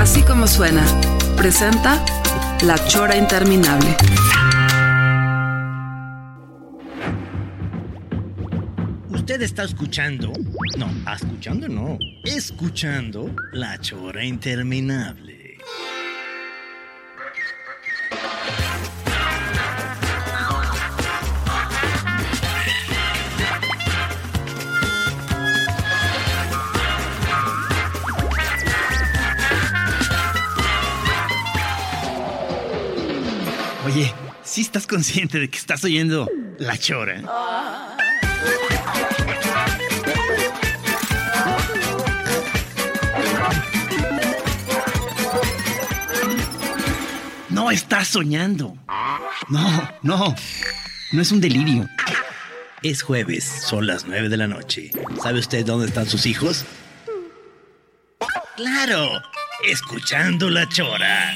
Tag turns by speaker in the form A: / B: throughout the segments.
A: Así como suena, presenta La Chora Interminable.
B: Usted está escuchando, no, escuchando no, escuchando La Chora Interminable. Oye, ¿sí estás consciente de que estás oyendo La Chora? No estás soñando. No, no. No es un delirio. Es jueves, son las nueve de la noche. ¿Sabe usted dónde están sus hijos? Claro, escuchando la chora.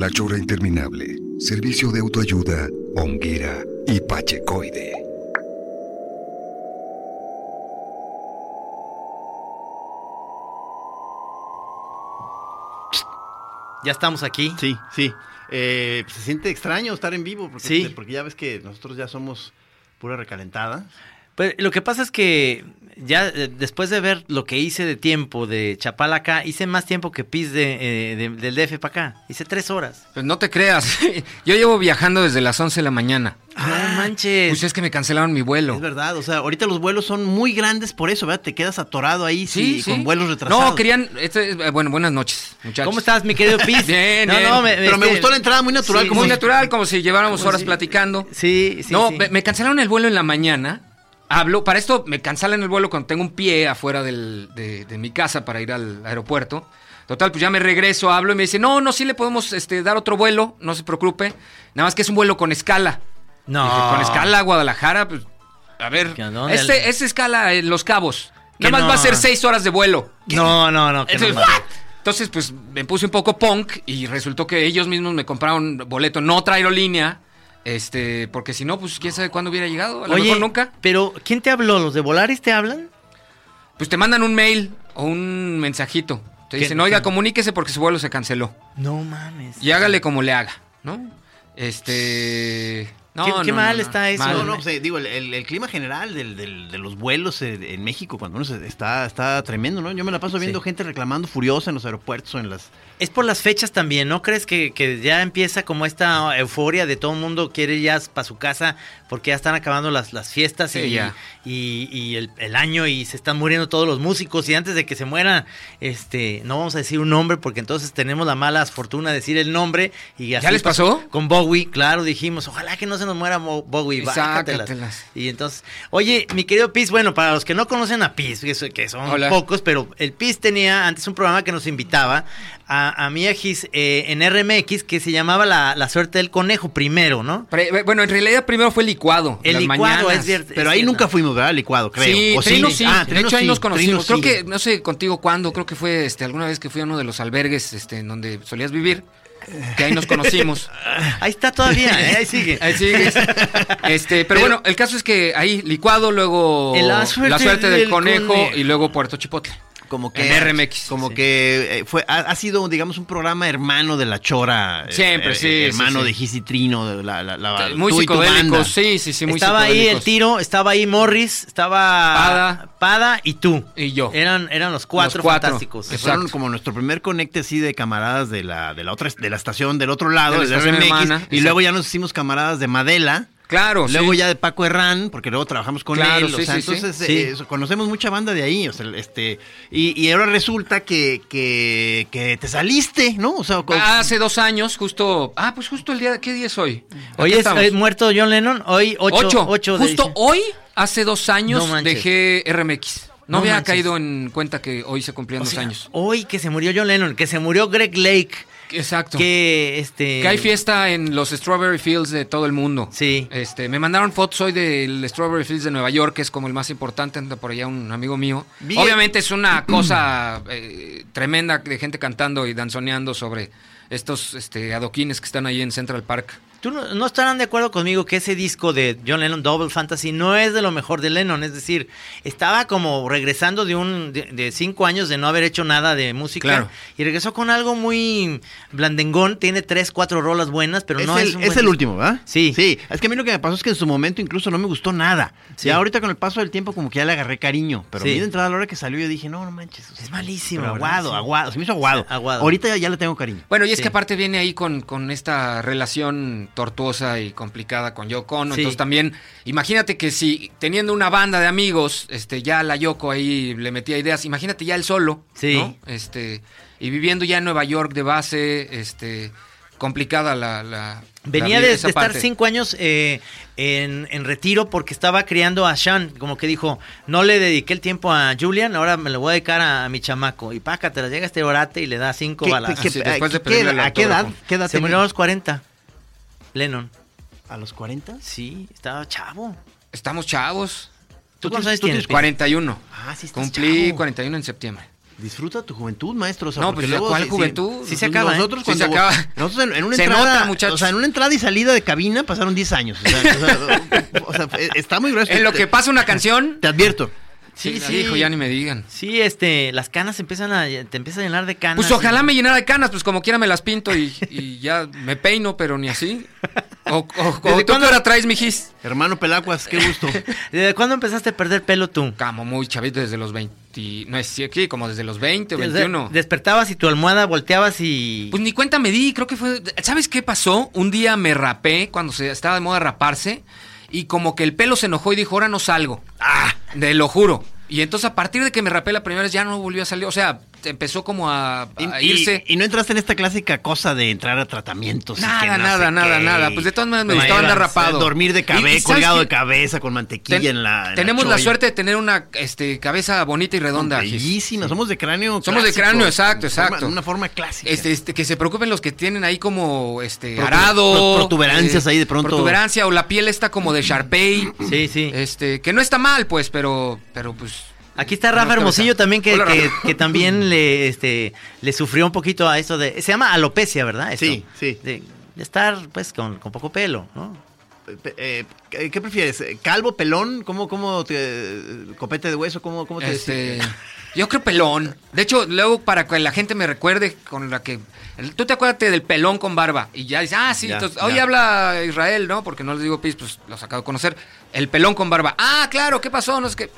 C: La Chora Interminable. Servicio de autoayuda, Onguera y Pachecoide.
D: Ya estamos aquí.
E: Sí, sí. Eh, se siente extraño estar en vivo, porque,
D: Sí.
E: porque ya ves que nosotros ya somos pura recalentada.
D: Pues, lo que pasa es que ya eh, después de ver lo que hice de tiempo de Chapala acá, hice más tiempo que PIS de, eh, de- del DF para acá. Hice tres horas.
F: Pues no te creas. Yo llevo viajando desde las 11 de la mañana.
D: no manches.
F: Pues es que me cancelaron mi vuelo.
E: Es verdad, o sea, ahorita los vuelos son muy grandes por eso, ¿verdad? Te quedas atorado ahí sí, con vuelos retrasados.
F: No, querían. este, bueno, buenas noches, muchachos.
D: ¿Cómo estás, mi querido Pis?
F: Bien,
D: No,
F: bien.
D: no, me-
E: Pero me
D: este,
E: gustó la entrada muy natural,
D: sí,
E: como
F: Muy
E: si-
F: natural, como si lleváramos
D: Como
F: horas
D: si-
F: platicando.
D: Sí, sí.
F: no,
D: sí.
F: Me, me cancelaron el vuelo en la mañana. Hablo, para esto me cancelan el vuelo cuando tengo un pie afuera del- de, de mi casa para ir al aeropuerto. Total, pues ya me regreso, hablo y me dice, no, no, sí le podemos este, dar otro vuelo, no se preocupe. Nada más que es un vuelo con escala.
D: No.
F: Dije, con escala a Guadalajara, pues, a ver, este, es escala en Los Cabos. Nada más
D: no.
F: va a ser seis horas de vuelo.
D: No, no, no. que no
F: Entonces. Entonces, pues me puse un poco punk y resultó que ellos mismos me compraron boleto, no otra aerolínea, este, porque si no, pues quién sabe cuándo hubiera llegado, a lo
D: Oye,
F: mejor nunca.
D: pero ¿quién te habló? ¿Los de Volaris te hablan?
F: Pues te mandan un mail o un mensajito. Te
D: ¿Qué-
F: dicen, oiga, comuníquese porque su vuelo se canceló.
D: No mames.
F: Y hágale como le haga, ¿no? Este. No,
D: Qué-
F: no,
D: qué
F: no,
D: mal
F: no,
D: está eso.
F: mal.
E: No, no, pues, eh, digo, el, el- el clima general del- del- de los vuelos eh, en México cuando uno se- está, está tremendo, ¿no? Yo me la paso viendo
D: Sí.
E: gente reclamando furiosa en los aeropuertos o en las...
D: Es por las fechas también, ¿no crees que, que ya empieza como esta euforia de todo el mundo quiere ir ya para su casa porque ya están acabando las, las fiestas
F: Sí,
D: y,
F: ya.
D: y, y el, el año y se están muriendo todos los músicos y antes de que se mueran, este, no vamos a decir un nombre porque entonces tenemos la mala fortuna de decir el nombre y así
F: les pasó?
D: Con Bowie, claro, dijimos, ojalá que no se nos muera Bowie.
F: Sácatelas.
D: Y entonces, oye, mi querido Piz, bueno, para los que no conocen a Piz, que son
F: Hola.
D: pocos, pero el Piz tenía antes un programa que nos invitaba a, a Mia Gis eh, en RMX que se llamaba la, La suerte del conejo primero, ¿no?
F: Pre- bueno, en realidad primero fue licuado.
D: El
F: las
D: licuado
F: mañanas.
D: es cierto.
E: Pero ahí nunca fuimos, ¿verdad? Licuado, creo.
F: Sí,
E: ¿O
F: Trino sí.
E: Ah,
F: de hecho, ahí
E: sí,
F: nos conocimos.
E: Trino
F: Creo
E: sí.
F: que, no sé contigo cuándo, creo que fue este, alguna vez que fui a uno de los albergues este, en donde solías vivir. Que ahí nos conocimos.
D: Ahí está todavía, ¿eh? ahí sigue.
F: Ahí sigues. Este, pero, bueno, el caso es que ahí licuado, luego
D: La
F: la
D: suerte
F: suerte, del,
D: del
F: conejo,
D: conejo.
F: y luego Puerto Chipotle.
E: Como que
F: En RMX,
E: Como
F: sí.
E: que eh, fue, ha, ha sido, digamos, un programa hermano de la Chora. eh,
F: Siempre,
E: eh,
F: sí,
E: Hermano
F: sí, sí.
E: de Gis y Trino, de la, la, la-
F: Muy
E: tú y tu banda.
F: psicodélicos, sí, sí, sí, muy
D: estaba ahí el tiro, estaba ahí Morris, estaba
F: Pada.
D: Pada y tú.
F: Y yo.
D: Eran, eran los cuatro,
F: Los cuatro.
D: fantásticos.
E: Que fueron como nuestro primer conecte así de camaradas de la, de la otra de la estación del otro lado,
F: De la
E: de, RMX,
F: hermana,
E: y
F: exacto.
E: luego ya nos hicimos camaradas de Madela.
F: Claro,
E: Luego
F: sí.
E: ya de Paco Herrán, porque luego trabajamos con
F: Claro,
E: él. o
F: sí,
E: sea,
F: sí,
E: entonces eh, conocemos mucha banda de ahí. O sea, este, y, y ahora resulta que, que, que te saliste, ¿no? O sea, co-
F: Hace dos años, justo. Ah, pues justo el día. ¿Qué día es hoy?
D: Hoy es eh, muerto John Lennon, hoy ocho,
F: Ocho.
D: ocho de
F: Justo hoy, hace dos años
D: No
F: dejé RMX. No,
D: No
F: había
D: manches.
F: caído en cuenta que hoy se cumplían
D: O
F: dos años.
D: Hoy que se murió John Lennon, que se murió Greg Lake,
F: Exacto.
D: que este
F: Que hay fiesta en los Strawberry Fields de todo el mundo.
D: Sí.
F: Este, me mandaron fotos hoy del Strawberry Fields de Nueva York, que es como el más importante, anda por allá un amigo mío.
E: Bien.
F: Obviamente es una cosa eh, tremenda de gente cantando y danzoneando sobre estos este, adoquines que están ahí en Central Park.
D: ¿Tú no, no estarán de acuerdo conmigo que ese disco de John Lennon, Double Fantasy, no es de lo mejor de Lennon? Es decir, estaba como regresando de un de, de cinco años de no haber hecho nada de música
F: Claro.
D: y regresó con algo muy blandengón. Tiene tres, cuatro rolas buenas, pero
E: es
D: no
E: el,
D: es un
E: es
D: buen
E: el
D: disco.
E: último, ¿verdad?
D: Sí.
E: Sí. Es que a mí lo que me pasó es que en su momento incluso no me gustó nada.
D: Sí.
E: Ya ahorita con el paso del tiempo como que ya le agarré cariño. Pero
D: Sí.
E: a mí de entrada a la hora que salió yo dije, no, no manches.
D: Es malísimo,
E: aguado,
D: Sí.
E: aguado. Se me hizo aguado.
D: Aguado.
E: Ahorita ya, ya le tengo cariño.
F: Bueno, y es
D: Sí.
F: que aparte viene ahí con, con esta relación tortuosa y complicada con Yoko Ono.
D: Sí.
F: Entonces también, imagínate que si teniendo una banda de amigos, este, ya la Yoko ahí le metía ideas, imagínate ya él solo,
D: Sí.
F: ¿no? Este, y viviendo ya en Nueva York de base, este, complicada la... la
D: Venía
F: la-
D: de, estar
F: parte.
D: cinco años eh, en, en retiro porque estaba criando a Sean. Como que dijo, no le dediqué el tiempo a Julian, ahora me lo voy a dedicar a, a mi chamaco. Y pácate, llega este orate y le da cinco
E: ¿Qué-
D: balas.
E: qué-
F: Sí,
E: qué-
F: después de
E: qué-
F: pedirle el
E: ¿A qué edad? ¿Qué edad
D: Se
E: tenía?
D: murió a los 40. Lennon.
E: ¿A los 40?
D: Sí, estaba chavo.
F: Estamos chavos.
D: ¿Tú cuántos años
E: tú
D: tienes?
E: tienes
F: 41.
E: Ah, sí estás
F: Cumplí
E: chavo.
F: 41 en septiembre.
E: Disfruta tu juventud, maestro. o sea,
F: No, pues,
E: luego
F: ¿cuál
E: sí-
F: juventud?
D: Sí se acaba, ¿eh?
E: Nosotros
F: Sí
E: cuando
F: se acaba.
E: nosotros en, en una
F: Se
E: entrada,
F: nota, muchachos.
E: o sea, en una entrada y salida de cabina pasaron 10 años. O sea, o sea, o sea, eh, está muy grueso.
F: En lo que pasa una canción...
E: te advierto.
D: Sí,
F: Sí,
D: sí.
F: Hijo, ya ni me digan.
D: Sí, este, las canas empiezan a, te empieza a llenar de canas.
F: Pues ojalá me llenara de canas, pues como quiera me las pinto y, y ya me peino, pero ni así. O, o, o
D: ¿Desde
F: ¿tú
D: cuándo?
F: qué hora traes, mijis?
E: Hermano Pelacuas, qué gusto.
D: ¿Desde cuándo empezaste a perder pelo tú?
F: Como muy chavito desde los 20, no es sí, como desde los 20 o
D: O sea,
F: 21.
D: Despertabas y tu almohada volteabas y...
F: Pues ni cuenta me di, creo que fue... ¿Sabes qué pasó? Un día me rapé cuando se estaba de moda raparse y como que el pelo se enojó y dijo, ahora no salgo. Ah, te lo juro. Y entonces a partir de que me rapé la primera vez ya no volvió a salir. O sea, empezó como a, a
E: Y-
F: irse.
E: Y, y no entraste en esta clásica cosa de entrar a tratamientos.
F: Nada,
E: no
F: nada, nada,
E: qué,
F: nada. Pues de todas maneras me gustaba andar
E: y-
F: rapado.
E: Dormir de cabeza,
F: ¿sabes
E: colgado de cabeza con mantequilla
F: Ten-
E: en la. en
F: tenemos la suerte de tener una este, cabeza bonita y redonda.
E: Bellísima, somos de cráneo.
F: Somos de cráneo, exacto,
E: forma-
F: exacto.
E: De una forma clásica.
F: Este, este, que se preocupen los que tienen ahí como este
E: Protu-
F: arado.
E: pro- protuberancias ahí de pronto.
F: Protuberancia o la piel está como de Sharpei.
D: Sí, sí.
F: Este, que no está mal, pues, pero, pero pues.
D: Aquí está Rafa Hermosillo también que,
F: Hola,
D: que,
F: Rafa.
D: que también le este le sufrió un poquito a eso de se llama alopecia, ¿verdad? Esto,
E: Sí, sí.
D: De, de estar pues con, con poco pelo, ¿no?
E: Eh, ¿Qué prefieres? ¿Calvo, pelón? ¿Cómo, cómo te. copete de hueso? ¿Cómo, cómo te
F: Este, yo creo pelón. De hecho, luego para que la gente me recuerde con la que. Tú te acuérdate del pelón con barba. Y ya dices, ah, sí,
E: Ya,
F: entonces,
E: ya.
F: hoy habla Israel, ¿no? Porque no les digo pis, pues los acabo de conocer. El pelón con barba. Ah, claro, ¿qué pasó? No es que.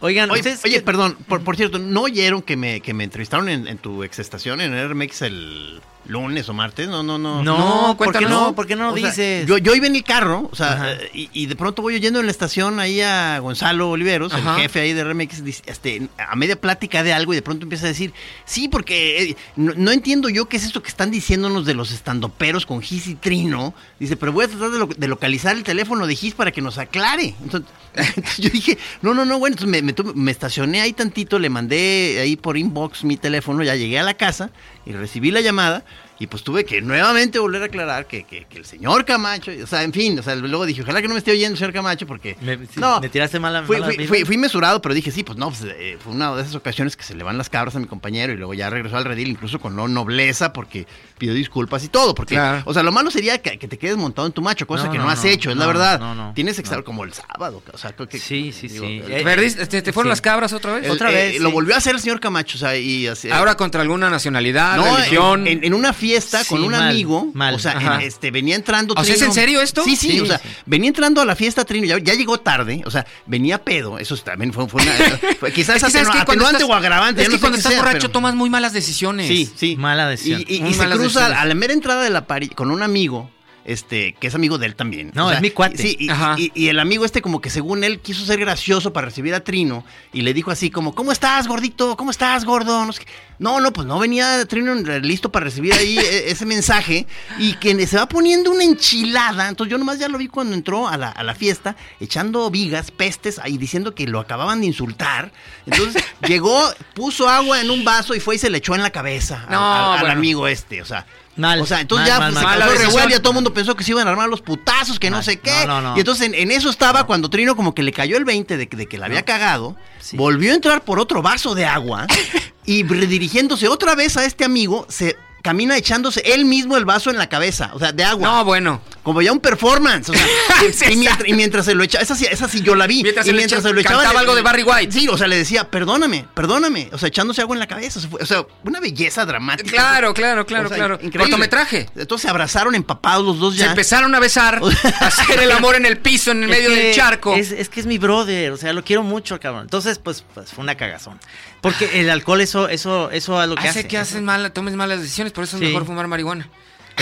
D: Oigan,
E: Oye,
D: ustedes
E: oye, perdón, por, por cierto, ¿no oyeron que me, que me entrevistaron en, en tu exestación en RMX el lunes o martes? No, no, no.
D: no,
F: No,
D: ¿por qué no? ¿Por qué no
E: O sea,
D: dices?
E: yo, yo iba en el carro, o sea, eh, y, y de pronto voy oyendo en la estación ahí a Gonzalo Oliveros,
F: Ajá.
E: el jefe ahí de RMX, este, a media plática de algo y de pronto empieza a decir, sí, porque eh, no, no entiendo yo qué es esto que están diciéndonos de los estandoperos con Gis y Trino. Dice, pero voy a tratar de, lo- de localizar el teléfono de Gis para que nos aclare. Entonces, entonces yo dije, no, no, no, bueno, entonces me, me estacioné ahí tantito, le mandé ahí por inbox mi teléfono, ya llegué a la casa y recibí la llamada. Y pues tuve que nuevamente volver a aclarar que, que- que el señor Camacho, o sea, en fin, o sea, luego dije, ojalá que no me esté oyendo el señor Camacho porque...
D: Me- sí,
E: no,
D: me tiraste mala-
E: fui,
D: mala
E: fui-
D: vibra.
E: fui- fui mesurado, pero dije, sí, pues no, pues, eh, fue una de esas ocasiones que se le van las cabras a mi compañero y luego ya regresó al redil, incluso con no nobleza, porque pidió disculpas y todo, porque,
F: Claro.
E: o sea, lo malo sería que, que te quedes montado en tu macho, cosa
D: No,
E: que no,
D: no,
E: has
D: no,
E: hecho, es la verdad.
D: no, no,
E: Tienes que estar
D: no.
E: como el sábado, o sea, creo que...
D: Sí, sí, sí.
E: el-
D: Eh,
F: ¿Perdiste? ¿Te, te fueron
D: sí.
F: las cabras otra vez?
E: el-
D: otra
E: eh,
D: vez,
E: Lo
D: sí.
E: volvió a hacer el señor Camacho, o sea, y así...
F: Ahora contra alguna nacionalidad,
E: No,
F: religión.
E: en, en una fiesta con
D: Sí,
E: un
D: mal,
E: amigo,
D: mal.
E: o sea, en- este, venía entrando
F: O sea, ¿es en serio esto?
E: Sí, sí,
D: Sí,
E: o sea,
D: sí.
E: venía entrando a la fiesta Trino, ya, ya llegó tarde, o sea, venía pedo, eso también fue, fue una... quizás atenuante o agravante,
F: Es que cuando estás borracho tomas muy malas decisiones.
E: Sí, sí.
D: Mala decisión.
E: Y, se cruza
F: decisiones.
E: a la mera entrada de la pari con un amigo, este, que es amigo de él también.
D: No, es mi cuate.
E: Sí, y, y- y el amigo este como que según él quiso ser gracioso para recibir a Trino y le dijo así como, ¿cómo estás, gordito? ¿Cómo estás, gordo? No, sé no, no, pues no venía Trino listo para recibir ahí e- ese mensaje y que se va poniendo una enchilada. Entonces yo nomás ya lo vi cuando entró a la, a la fiesta echando vigas, pestes, ahí diciendo que lo acababan de insultar. Entonces llegó, puso agua en un vaso y fue y se le echó en la cabeza al-
F: No,
E: al, al
F: bueno.
E: amigo este, o sea.
D: Mal,
E: o sea, entonces
D: mal,
E: ya
D: mal,
E: pues,
D: mal.
E: se
F: Mala
E: causó revuelo, ya todo el mundo pensó que se iban a armar los putazos, que no sé qué.
D: No, no, no.
E: Y entonces en, en eso estaba cuando Trino como que le cayó el 20 de, que- de que la había cagado,
D: Sí.
E: volvió a entrar por otro vaso de agua y redirigiéndose otra vez a este amigo, se camina echándose él mismo el vaso en la cabeza, o sea, de agua.
F: No, bueno.
E: Como ya un performance. O sea, y, mientras, y mientras se lo echaba, esa sí, esa sí yo la vi.
F: Mientras
E: y
F: se
E: mientras se lo echaba.
F: cantaba
E: le-
F: algo de Barry White.
E: Sí, o sea, le decía, perdóname, perdóname. O sea, echándose agua en la cabeza. se O sea, una belleza dramática.
F: Claro, claro, claro,
E: O sea,
F: claro.
E: increíble.
F: Cortometraje.
E: Entonces se abrazaron empapados los dos
F: Se
E: ya.
F: empezaron a besar, a hacer el amor en el piso, en el medio
D: que
F: del charco.
D: Es, es que es mi brother, o sea, lo quiero mucho, cabrón. Entonces, pues, pues fue una cagazón. Porque el alcohol, eso, eso, eso es lo que
F: Hace
D: hace.
F: que haces mal, tomes malas decisiones, por eso es
D: Sí.
F: mejor fumar marihuana.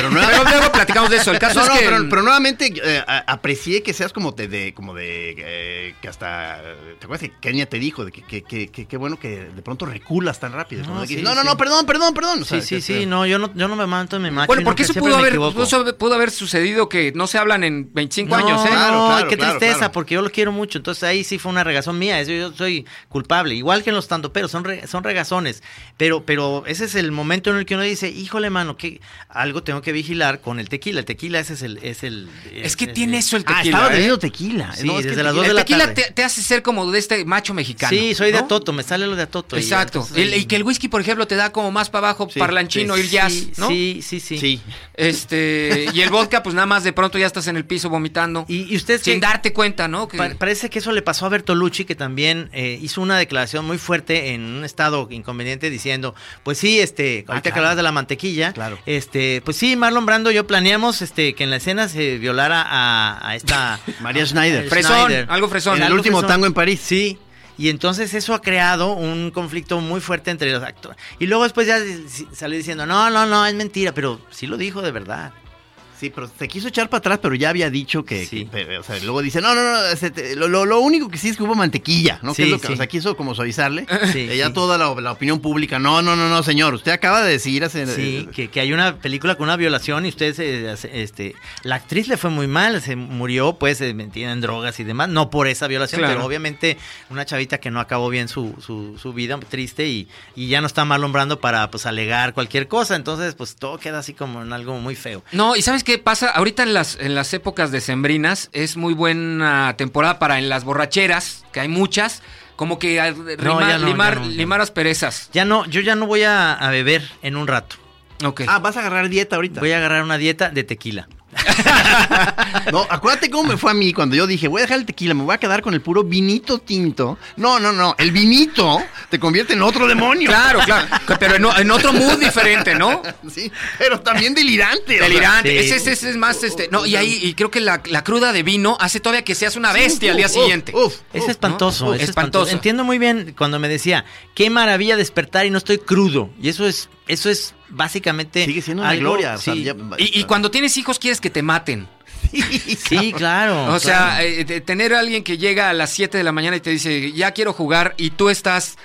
E: Pero
F: luego platicamos de eso. El caso
E: No,
F: es
E: no,
F: que.
E: pero, pero nuevamente eh, aprecié que seas como de, de- como de eh, que hasta ¿te acuerdas que Kenia te dijo de que que- que- que- qué bueno que de pronto reculas tan rápido?
D: No,
E: Como de que,
D: sí,
E: no, no,
D: sí.
E: no, perdón, perdón, perdón. O sea,
D: Sí, sí,
E: que-
D: sí, no, yo no, yo no me manto en mi macho.
F: bueno, porque eso pudo haber,
D: equivoco.
F: pudo, pudo haber sucedido que no se hablan en 25
D: no,
F: años, ¿eh?
E: Claro,
D: no,
E: claro,
D: qué
E: claro,
D: tristeza,
E: claro.
D: porque yo lo quiero mucho. Entonces ahí sí fue una regazón mía. Eso yo soy culpable. Igual que en los tandoperos, son, re- son regazones. Pero, pero ese es el momento en el que uno dice, híjole, mano, que algo tengo que vigilar con el tequila. El tequila ese es el. Es, el,
F: Es que
D: es-
F: tiene
D: es-
F: eso el
E: Ah,
F: tequila.
E: estaba
F: ¿eh?
E: bebiendo tequila.
D: Sí,
E: No,
D: desde las dos
E: tequila-
D: de la
F: El tequila
D: tarde.
F: te, te hace ser como de este macho mexicano.
D: Sí, soy de. Atoto, me sale lo de Atoto.
F: Exacto. El- y que el whisky, por ejemplo, te da como más para abajo,
E: Sí,
F: parlanchino, ir jazz, ¿no?
D: Sí, sí, sí.
E: Sí.
F: Este, y el vodka, pues nada más de pronto ya estás en el piso vomitando.
D: Y, y usted
F: sin darte cuenta, ¿no? Que-
D: Pa- parece que eso le pasó a Bertolucci, que también eh, hizo una declaración muy fuerte en un estado inconveniente diciendo, pues sí, este, ahorita que
E: claro.
D: hablabas de la mantequilla,
E: Claro.
D: este, pues sí, Marlon Brando y yo planeamos este, que en la escena se violara a, a esta
E: María Schneider.
F: Fresón,
D: Schneider.
F: algo fresón.
E: En el último
D: fresón.
E: tango en París.
D: Sí. Y entonces eso ha creado un conflicto muy fuerte entre los actores. Y luego después ya sale diciendo, no, no, no, es mentira, pero sí lo dijo de verdad.
E: Sí, pero se quiso echar para atrás, pero ya había dicho que,
D: Sí.
E: que- pero, o sea, luego dice, no, no, no, te- lo, lo- lo único que sí es que hubo mantequilla, ¿no? Que
D: Sí,
E: es lo que,
D: sí.
E: o sea, quiso como suavizarle.
D: Sí,
E: Eh, ya
D: sí.
E: toda la, la opinión pública, no, no, no, no, señor, usted acaba de decir hace...
D: Sí,
E: eh,
D: que, que hay una película con una violación y usted se, hace- este, la actriz le fue muy mal, se murió pues se metida en drogas y demás, no por esa violación,
F: Claro.
D: pero obviamente una chavita que no acabó bien su, su, su vida, triste y, y ya no está Marlon Brando para pues alegar cualquier cosa, entonces pues todo queda así como en algo muy feo.
F: No, y ¿sabes qué pasa? Ahorita en las, en las épocas decembrinas es muy buena temporada para en las borracheras, que hay muchas, como que a- rima-
D: ya no,
F: limar,
D: ya no, ya
F: limar
D: no.
F: asperezas.
D: Ya no, yo ya no voy a, a beber en un rato,
F: Ok.
E: Ah, vas a agarrar dieta ahorita.
D: voy a agarrar una dieta de tequila.
E: No, acuérdate cómo me fue a mí cuando yo dije, voy a dejar el tequila, me voy a quedar con el puro vinito tinto. No, no, no, el vinito te convierte en otro demonio.
F: Claro, claro. Pero en, otro mood diferente, ¿no?
E: Sí, pero también delirante.
F: Delirante.
D: sí.
F: Ese, ese- ese es más, este. No, y ahí, y creo que la, la cruda de vino hace todavía que seas una bestia al día
E: uf,
F: siguiente.
E: uf,
D: Es
E: uf,
D: espantoso,
F: ¿no?
D: es
F: Espantoso.
D: espantoso. Entiendo muy bien cuando me decía, qué maravilla despertar y no estoy crudo. Y eso es, eso es básicamente.
E: Sigue siendo una
D: algo-
E: gloria. o sea,
D: sí.
E: ya-
F: Y, y cuando tienes hijos quieres que te maten.
D: Sí, claro.
F: O sea,
D: claro.
F: eh, de tener a alguien que llega a las 7 de la mañana y te dice, ya quiero jugar, y tú estás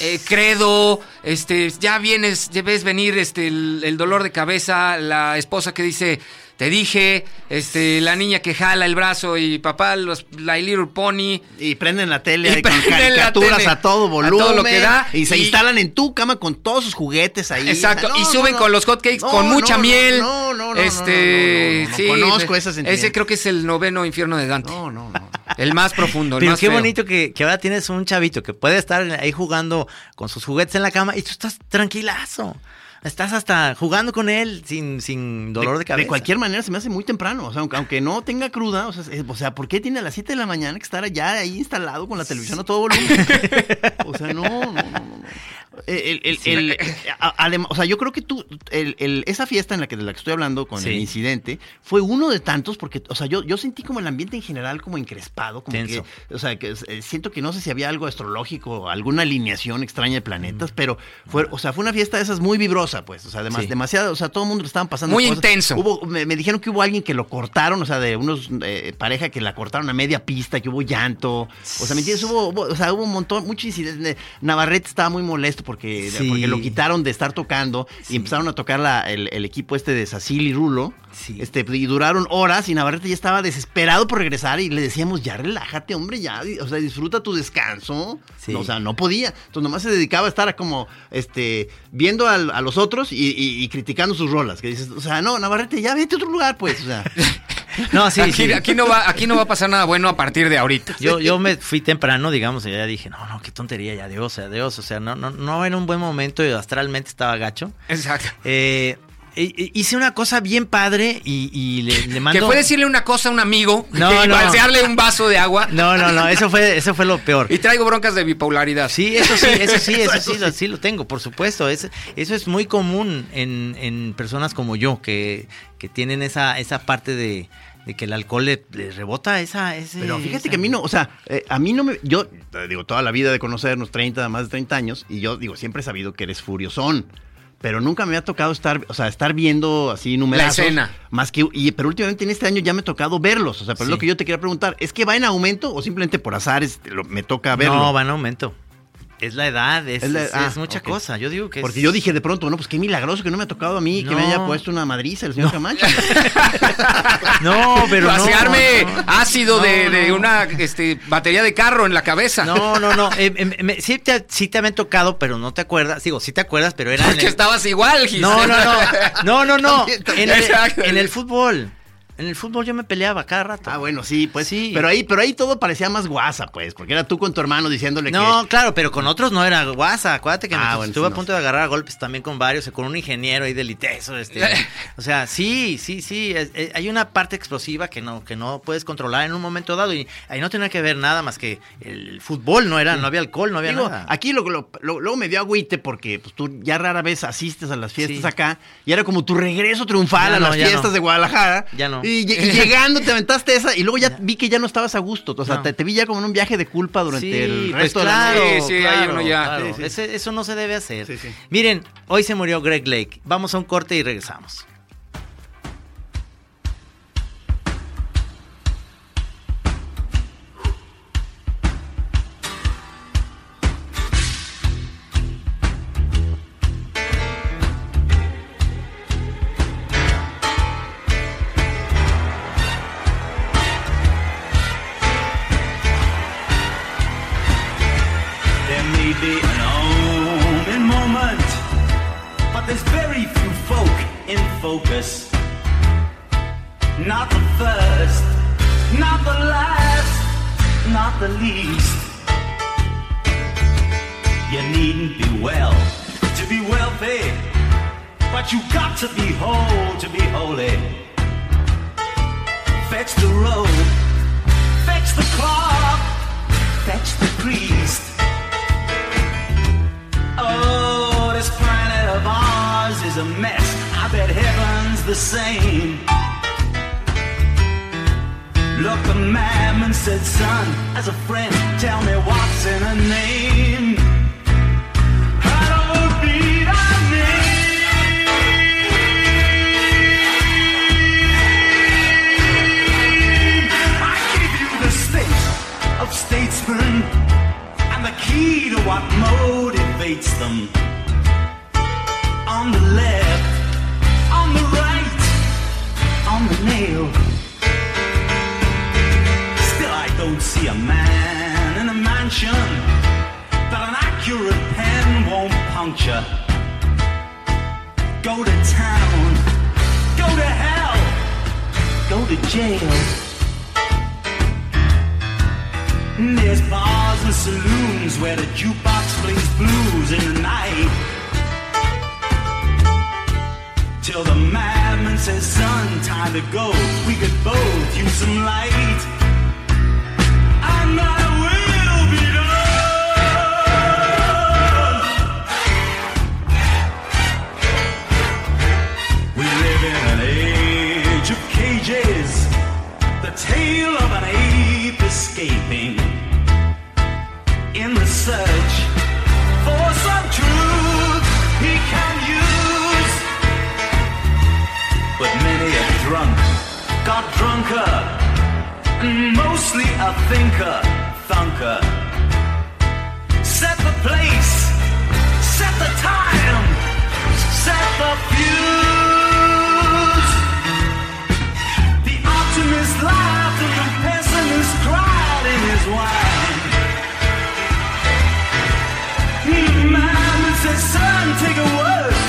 F: eh, credo, este, ya vienes, ya ves venir este, el, el dolor de cabeza, la esposa que dice, te dije, este, la niña que jala el brazo y papá, los, la Little Pony.
E: Y prenden la tele
F: Y
E: con
F: prenden la
E: caricaturas
F: tele
E: a todo
F: a
E: volumen.
F: todo lo que da,
E: Y se instalan en tu cama con todos sus juguetes ahí.
F: Exacto, y suben
E: no,
F: con los hotcakes
E: No,
F: con mucha miel.
E: No, no, no.
F: este,
E: no, no, no, no,
F: sí,
E: conozco ese
F: ese creo que es el noveno infierno de Dante.
E: No, no, no.
F: El más profundo, el
D: Pero
F: más
D: qué
F: feo.
D: bonito que, que ahora tienes un chavito que puede estar ahí jugando con sus juguetes en la cama y tú estás tranquilazo. Estás hasta jugando con él sin, sin dolor de, cabeza.
E: De cualquier manera se me hace muy temprano. O sea, aunque, aunque no tenga cruda, o sea, es- o sea, ¿por qué tiene a las 7 de la mañana que estar ya ahí instalado con la televisión a todo volumen? o sea, no, no, no, no. El- el- el- a- adem- o sea, yo creo que tú, esa fiesta en la que, de la que estoy hablando con
D: Sí.
E: el incidente, fue uno de tantos porque, o sea, yo, yo sentí como el ambiente en general como encrespado, como
D: Tenso.
E: que, o sea, que eh, siento que no sé si había algo astrológico, alguna alineación extraña de planetas, pero fue, o sea, fue una fiesta de esas muy vibrosa, pues, o sea, además,
D: Sí.
E: demasiado, o sea, todo el mundo le estaban pasando
F: Muy
E: cosas.
F: intenso.
E: Hubo, me, me dijeron que hubo alguien que lo cortaron, o sea, de unos eh, pareja que la cortaron a media pista, que hubo llanto, o sea, ¿me entiendes? Hubo, hubo- o sea, hubo un montón, muchos incidentes. Navarrete estaba muy molesto porque,
D: Sí.
E: porque lo quitaron de estar tocando y empezaron a tocar la- el, el equipo este de Sacil y Rulo.
D: Sí.
E: Este, y duraron horas y Navarrete ya estaba desesperado por regresar y le decíamos, ya relájate, hombre, ya, o sea, disfruta tu descanso.
D: Sí.
E: No, o sea, no podía. Entonces nomás se dedicaba a estar como, este, viendo al- a los otros y, y- y criticando sus rolas. Que dices, o sea, no, Navarrete, ya vete a otro lugar, pues, o sea.
D: No, sí,
F: aquí,
D: sí.
F: aquí no va, aquí no va a pasar nada bueno a partir de ahorita.
D: Yo, yo me fui temprano, digamos, y ya dije, no, no, qué tontería, ya, Dios, adiós. O sea, no, no, no era un buen momento y astralmente estaba gacho.
F: Exacto.
D: Eh, hice una cosa bien padre y, y le, le mando...
F: Que fue decirle una cosa a un amigo
D: No,
F: y
D: no.
F: vaciarle un vaso de agua.
D: No, no, no, eso fue, eso fue lo peor.
F: Y traigo broncas de bipolaridad.
D: Sí, eso sí, eso sí, eso sí, lo, sí lo tengo, por supuesto. Es- eso es muy común en, en personas como yo, que, que tienen esa, esa parte de, de que el alcohol le, le rebota esa... Ese,
E: Pero fíjate
D: esa-
E: que a mí no, o sea, eh, a mí no me. Yo, digo, toda la vida de conocernos, 30, más de 30 años, y yo, digo, siempre he sabido que eres furiosón. Pero nunca me ha tocado estar, o sea, estar viendo así numerazos.
F: escena.
E: Más que, y, pero últimamente en este año ya me ha tocado verlos. O sea, pero es
D: Sí.
E: lo que yo te quería preguntar, ¿es que va en aumento o simplemente por azar me toca verlo?
D: No, va en aumento. Es la edad, es,
E: Es la-
D: es-
E: ah,
D: es mucha
E: ok.
D: cosa. Yo digo que
E: Porque
D: es-
E: yo dije de pronto, bueno, pues qué milagroso que no me ha tocado a mí que me
D: No.
E: haya puesto una madriza el señor Camacho.
D: No, pero no.
F: Vaciarme
D: no.
F: ácido de,
D: No,
F: de
D: no.
F: una este, batería de carro en la cabeza.
D: No, no, no. eh, eh, me- sí, te, sí te habían tocado, pero no te acuerdas. Digo, sí te acuerdas, pero era en
F: Porque
D: el-
F: estabas igual, Gis.
D: No, no, no. No, no, no. En el, en el fútbol. En el fútbol yo me peleaba cada rato.
E: Ah, bueno, sí, pues
D: Sí.
E: Pero ahí, pero ahí todo parecía más guasa, pues, porque era tú con tu hermano diciéndole
D: No,
E: que.
D: claro, pero con otros no era guasa. Acuérdate que me
E: Ah, bueno,
D: estuve
E: sí,
D: a punto de agarrar a golpes también con varios, con un ingeniero ahí del ITESO. Este, o sea, sí, sí, sí. es- es- hay una parte explosiva que no, que no puedes controlar en un momento dado. Y ahí no tenía que ver nada más que el fútbol, no era, no había alcohol, no había
E: Digo,
D: nada.
E: aquí lo, lo- lo- luego me dio agüite porque pues, tú ya rara vez asistes a las fiestas
D: Sí.
E: acá y era como tu regreso triunfal
D: Ya
E: a
D: no,
E: las fiestas
D: no.
E: de Guadalajara.
D: Ya no.
E: Y, lle- y llegando te aventaste esa y luego ya, vi que ya no estabas a gusto. O sea,
D: No.
E: te, te vi ya como en un viaje de culpa durante
D: Sí,
E: el
D: pues
E: resto
D: claro,
E: de la
F: Sí, sí, ahí
D: claro,
F: uno ya-
D: claro.
E: Sí, sí.
D: Ese- eso no se debe hacer.
E: Sí, sí.
D: Miren, hoy se murió Greg Lake. Vamos a un corte y regresamos.
G: Motivates them. On the left, on the right, on the nail. Still, I don't see a man in a mansion that an accurate pen won't puncture. Go to town, go to hell, go to jail. There's bars and saloons where the jukebox plays blues in the night. Till the madman says, son, time to go. We could both use some light. tale of an ape escaping in the search for some truth he can use. But many a drunk got drunker, and mostly a thinker, thunker. Set the place, set the time, set the fuse. Laughed and the cried in his wine. Son, take a word.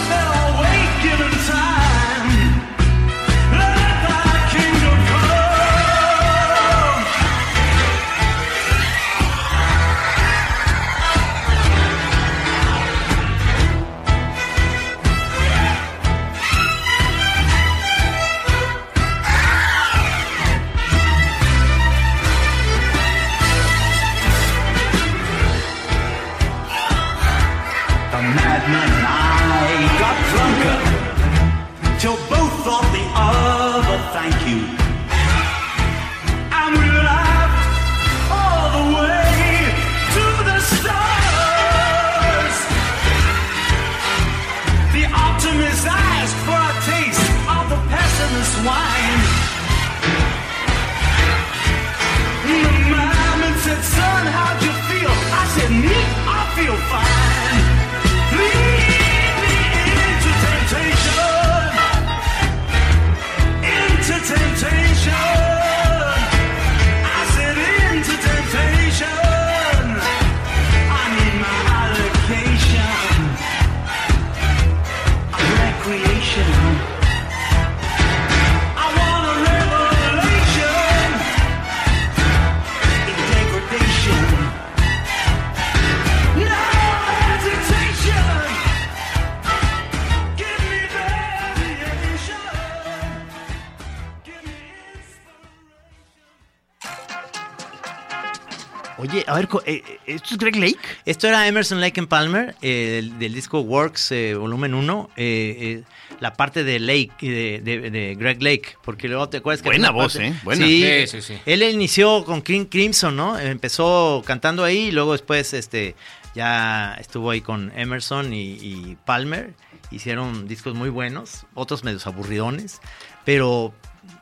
E: Ver, eh, eh, ¿esto es Greg Lake?
D: Esto era Emerson Lake and Palmer, eh, del, del disco Works, eh, volumen 1, eh, eh, la parte de Lake, de, de- de Greg Lake, porque luego te acuerdas que...
E: Buena voz,
D: parte-
E: ¿eh? Buena.
D: Sí,
F: Sí, sí, sí.
D: él inició con King Crimson, ¿no? Empezó cantando ahí y luego después este, ya estuvo ahí con Emerson y, y Palmer, hicieron discos muy buenos, otros medios aburridones, pero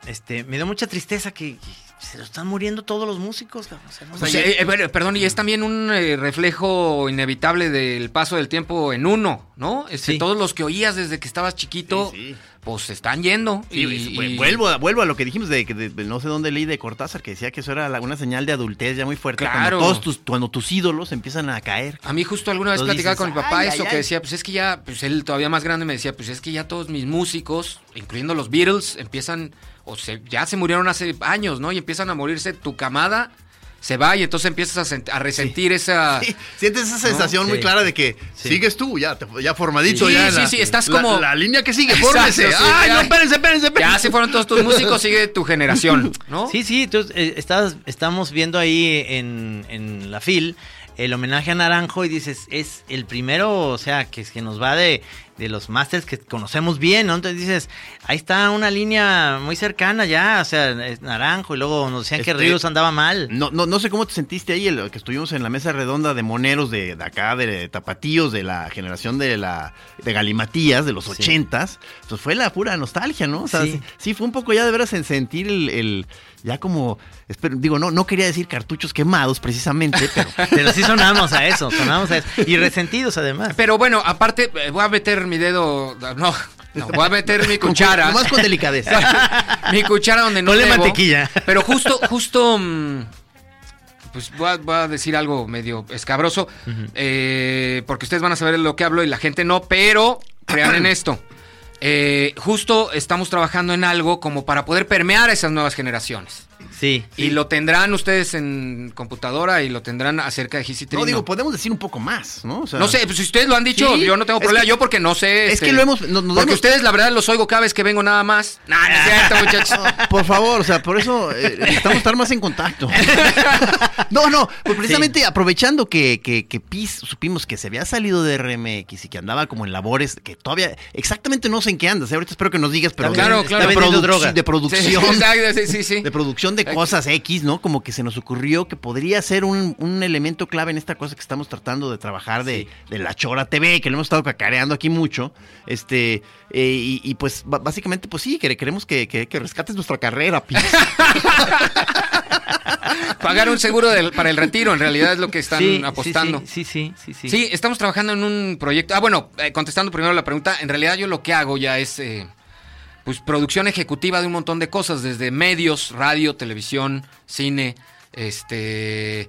D: este, me dio mucha tristeza que... se lo están muriendo todos los músicos. cabrón. O sea, no
F: O
D: sé.
F: sea, eh, eh, bueno, perdón, y es también un eh, reflejo inevitable del paso del tiempo en uno, ¿no? Este,
D: Sí.
F: Todos los que oías desde que estabas chiquito,
E: Sí, sí.
F: Pues se están yendo.
E: Y, y- vuelvo, a, vuelvo a lo que dijimos de, de- de no sé dónde leí de Cortázar, que decía que eso era la- una señal de adultez ya muy fuerte.
F: Claro.
E: Cuando, todos tus, cuando tus ídolos empiezan a caer.
F: A mí justo alguna vez
E: Entonces
F: platicaba con mi papá
E: "Ay,
F: eso,
E: ay,
F: que
E: ay".
F: decía, pues es que ya, pues él todavía más grande me decía, pues es que ya todos mis músicos, incluyendo los Beatles, empiezan, o se, ya se murieron hace años, ¿no? Y empiezan a morirse, tu camada se va y entonces empiezas a, a resentir esa...
E: Sí, sientes esa sensación muy
D: Sí.
E: clara de que
D: Sí.
E: sigues tú, ya, ya formadito.
F: Sí,
E: ya
F: sí,
E: la-
F: sí, estás
E: la-
F: como-
E: La, línea que sigue, fórmese.
F: sí,
E: Ay,
F: ya.
E: no, espérense, espérense,
F: Ya
E: espérense.
F: se fueron todos tus músicos, sigue tu generación, ¿no?
D: Sí, sí, entonces eh, estás- estamos viendo ahí en, en la FIL el homenaje a Naranjo y dices, es el primero, o sea, que, que nos va de, de los masters que conocemos bien, ¿no? Entonces dices, ahí está una línea muy cercana ya, o sea, es Naranjo y luego nos decían que
E: Este,
D: Ríos andaba mal.
E: No, no, no sé cómo te sentiste ahí, el, que estuvimos en la mesa redonda de moneros de, de acá, de, tapatíos, de la generación de la de Galimatías, de los ochentas. Pues fue la pura nostalgia, ¿no? O sea,
D: Sí.
E: sí, sí, fue un poco ya de veras en sentir el, el- ya como, espero- digo, no, no quería decir cartuchos quemados precisamente, pero
D: Pero sí sonamos a eso, sonamos a eso. Y resentidos además.
F: Pero bueno, aparte, eh, voy a meter mi dedo, no, no, voy a meter mi cuchara.
E: nomás con delicadeza.
F: mi cuchara donde no
D: Ponle
F: debo.
D: mantequilla.
F: Pero justo, justo, mm, pues voy a, voy a decir algo medio escabroso, eh, porque ustedes van a saber de lo que hablo y la gente no, pero crean en esto. Eh, justo estamos trabajando en algo como para poder permear a esas nuevas generaciones.
D: Sí.
F: Y lo tendrán ustedes en computadora y lo tendrán acerca de Gisi
E: No, digo, podemos decir un poco más, ¿no? O sea,
F: No sé, pues si ustedes lo han dicho,
E: Sí,
F: yo no tengo
E: es
F: problema.
E: que-
F: yo porque no sé.
E: es que lo hemos- no- nos
F: porque
E: hemos-
F: ustedes, la verdad, los oigo cada vez que vengo nada más. No, no es cierto, muchachos.
E: No, por favor, o sea, por eso eh, necesitamos estar más en contacto. no, no, pues precisamente aprovechando que, que, que PIS supimos que se había salido de RMX y que andaba como en labores que todavía exactamente no sé en qué andas. ¿eh? Ahorita espero que nos digas, pero
F: Claro,
E: de,
F: claro.
E: de
D: vendiendo
E: produ-
D: droga.
E: de
F: Sí,
E: producción.
F: exacto, sí, sí, sí.
E: De producción montón de cosas X, ¿no? Como que se nos ocurrió que podría ser un, un elemento clave en esta cosa que estamos tratando de trabajar de, de la Chora TV, que lo hemos estado cacareando aquí mucho. Este, eh, y, y, pues básicamente, pues sí, que queremos que, que- que rescates nuestra carrera, Pix.
F: Pagar un seguro del- para el retiro, en realidad es lo que están
D: Sí, sí,
F: apostando.
D: Sí, sí, sí, sí.
F: Sí, estamos trabajando en un proyecto. Ah, bueno, eh, contestando primero la pregunta, en realidad yo lo que hago ya es eh, pues producción ejecutiva de un montón de cosas, desde medios, radio, televisión, cine, este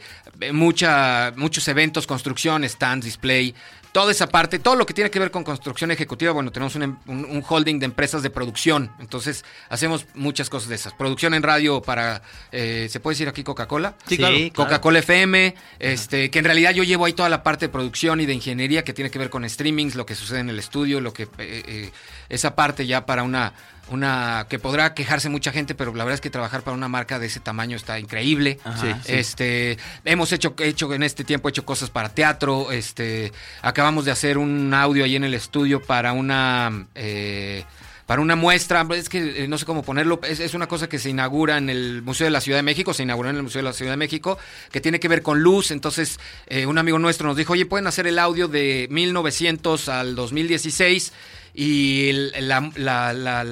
F: mucha, muchos eventos, construcción, stands, display, toda esa parte, todo lo que tiene que ver con construcción ejecutiva, bueno, tenemos un, em- un- un holding de empresas de producción, entonces hacemos muchas cosas de esas. Producción en radio para, eh, ¿se puede decir aquí Coca-Cola?
D: Sí, claro. Sí, claro.
F: Coca-Cola FM, este, que en realidad yo llevo ahí toda la parte de producción y de ingeniería que tiene que ver con streamings, lo que sucede en el estudio, lo que eh, eh, esa parte ya para una una que podrá quejarse mucha gente, pero la verdad es que trabajar para una marca de ese tamaño está increíble.
D: Ajá.
E: Sí, sí.
F: Este, hemos hecho hecho en este tiempo hecho cosas para teatro, este, acabamos de hacer un audio ahí en el estudio para una eh, para una muestra, es que eh, no sé cómo ponerlo, es, es una cosa que se inaugura en el Museo de la Ciudad de México, se inauguró en el Museo de la Ciudad de México, que tiene que ver con luz, entonces eh, un amigo nuestro nos dijo, oye, pueden hacer el audio de 1900 al 2016 y la, la- la-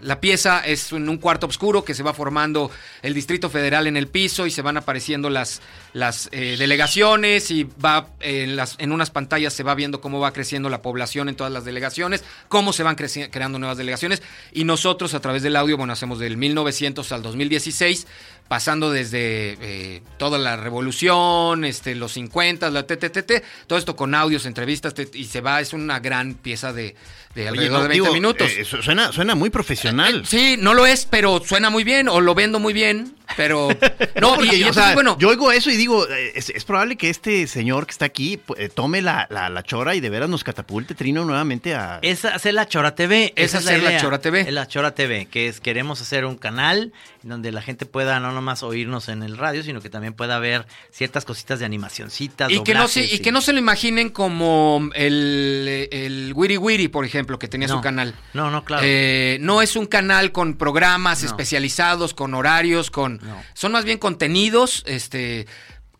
F: la- pieza es en un cuarto oscuro que se va formando el Distrito Federal en el piso y se van apareciendo las, las eh, delegaciones y va eh, en, las, en unas pantallas se va viendo cómo va creciendo la población en todas las delegaciones, cómo se van creando nuevas delegaciones. Y nosotros a través del audio, bueno, hacemos del 1900 al 2016 pasando desde eh, toda la revolución, este, los 50, la TTTT, todo esto con audios, entrevistas, te- y se va, es una gran pieza de, de
E: Oye,
F: alrededor
E: no,
F: de 20
E: digo,
F: minutos.
E: eh, su- suena, suena muy profesional.
F: Sí, no lo es, pero suena muy bien, o lo vendo muy bien, pero...
E: No,
F: No,
E: porque
F: y, y
E: o sea,
F: bueno,
E: yo oigo eso y digo, es, es probable que este señor que está aquí eh, tome la, la- la chora y de veras nos catapulte Trino nuevamente a...
D: Es hacer la Chora TV.
F: Es
D: esa
F: hacer la
D: idea.
F: Chora TV.
D: Es la Chora TV, que es queremos hacer un canal donde la gente pueda no nomás oírnos en el radio, sino que también pueda ver ciertas cositas de animacioncitas.
F: y que, no se, y que no se lo imaginen como el, el Wiri Wiri, por ejemplo, que tenía
D: No.
F: su canal.
D: No, no, claro.
F: Eh, no es un canal con programas
D: No.
F: especializados, con horarios, con
D: No.
F: son más bien contenidos, este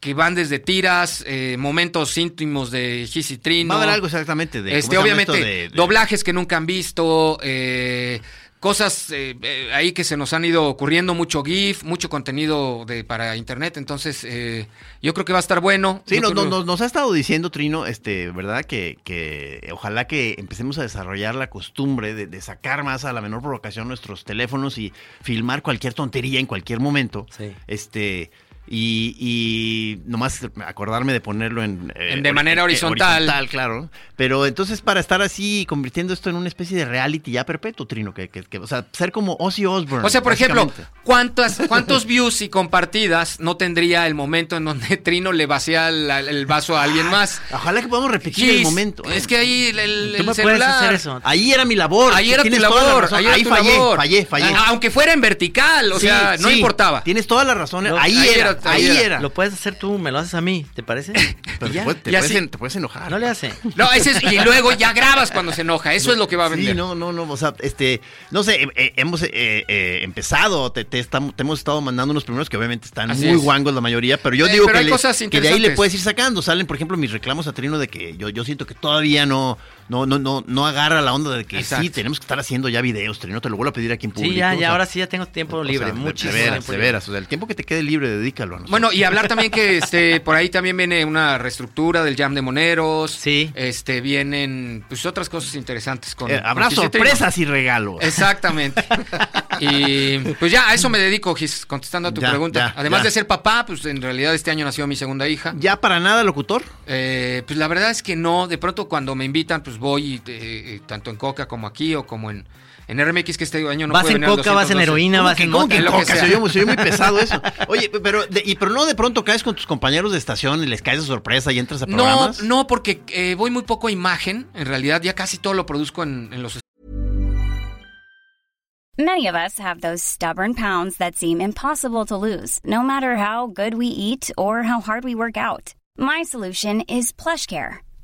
F: que van desde tiras, eh, momentos íntimos de Gis y Trino.
E: Va a haber algo exactamente de...
F: Este,
E: ¿cómo se llama
F: obviamente,
E: esto? De- de-
F: doblajes que nunca han visto, eh, cosas eh, eh, ahí que se nos han ido ocurriendo, mucho GIF, mucho contenido de, para internet, entonces eh, yo creo que va a estar bueno.
E: Sí, nos,
F: creo-
E: nos- nos ha estado diciendo Trino, este, ¿verdad? Que, que ojalá que empecemos a desarrollar la costumbre de, de sacar más a la menor provocación nuestros teléfonos y filmar cualquier tontería en cualquier momento.
D: Sí.
E: Este. Y, y nomás acordarme de ponerlo en... eh,
F: En- de manera
E: eh,
F: horizontal.
E: claro. Pero entonces para estar así, convirtiendo esto en una especie de reality ya perpetuo, Trino, que, que- que- o sea, ser como Ozzy Osbourne.
F: O sea, por ejemplo. ¿cuántas, ¿cuántos views y compartidas no tendría el momento en donde Trino le vacía la- el vaso a alguien más?
E: Ojalá que podamos repetir el momento. ¿eh?
F: Es que ahí el, el-
D: Tú
F: el
D: me puedes
F: celular...
D: hacer eso.
E: Ahí era mi labor.
F: Ahí era tu labor, ahí era
E: Ahí
F: tu
E: fallé,
F: labor.
E: fallé, fallé.
F: Ah, Aunque fuera en vertical, o
E: Sí,
F: sea, no
E: sí,
F: importaba.
E: Tienes toda la razón.
D: No,
E: ahí,
F: ahí
E: era,
F: era,
E: ahí
F: ahí
E: era.
D: Lo puedes hacer tú, me lo haces a mí, ¿te parece?
E: Pero te, puedes- te puedes
F: así.
E: en- te puedes enojar.
D: No le hace.
F: No, ese es, y luego ya grabas cuando se enoja. Eso es lo que va a vender.
E: Sí, no, no, no, o sea, este, no sé, eh, eh, hemos eh, eh, empezado, te, te estamos- te hemos estado mandando unos primeros que obviamente están
F: Así
E: muy
F: es.
E: guangos la mayoría, pero yo
F: Eh,
E: digo
F: pero
E: que,
F: hay
E: le-
F: cosas
E: que de ahí le puedes ir sacando. Salen, por ejemplo, mis reclamos a Trino de que yo, yo siento que todavía no, no, no, no, no agarra la onda de que
F: Exacto.
E: sí, tenemos que estar haciendo ya videos, Trino, te lo vuelvo a pedir aquí en público.
D: Sí, ya,
E: o
D: ya,
E: sea,
D: ahora sí ya tengo tiempo
E: o sea,
D: libre, muchísimo
E: De veras, de
D: libre.
E: veras, o sea, el tiempo que te quede libre, dedícalo a nosotros.
F: Bueno, y hablar también que este por ahí también viene una reestructura del Jam de Moneros.
D: Sí.
F: Este vienen pues otras cosas interesantes con
E: Eh, habrá
F: con
E: sorpresas y regalos.
F: Exactamente. y pues ya a eso me dedico, Gis, contestando a tu
E: Ya,
F: pregunta.
E: ya,
F: Además
E: ya.
F: de ser papá, pues en realidad este año nació mi segunda hija.
E: ¿Ya para nada, locutor?
F: Eh, pues la verdad es que no, de pronto cuando me invitan, pues voy eh, eh, tanto en Coca como aquí o como en, en RMX que este año no
D: vas
F: puede
D: en coca, vas en
F: 212.
D: heroína,
E: ¿Cómo
D: vas
E: que-
D: en
E: cómo que
F: que
E: coca? Se oye, muy- se oye muy pesado eso. Oye, pero, de- y, pero no de pronto caes con tus compañeros de estación y les caes de sorpresa y entras a
F: No,
E: programas.
F: no, porque eh, voy muy poco a imagen. En realidad ya casi todo lo produzco en, en los
H: Many of us have those stubborn pounds that seem impossible to lose, no matter how good we eat or how hard we work out. My solution is PlushCare.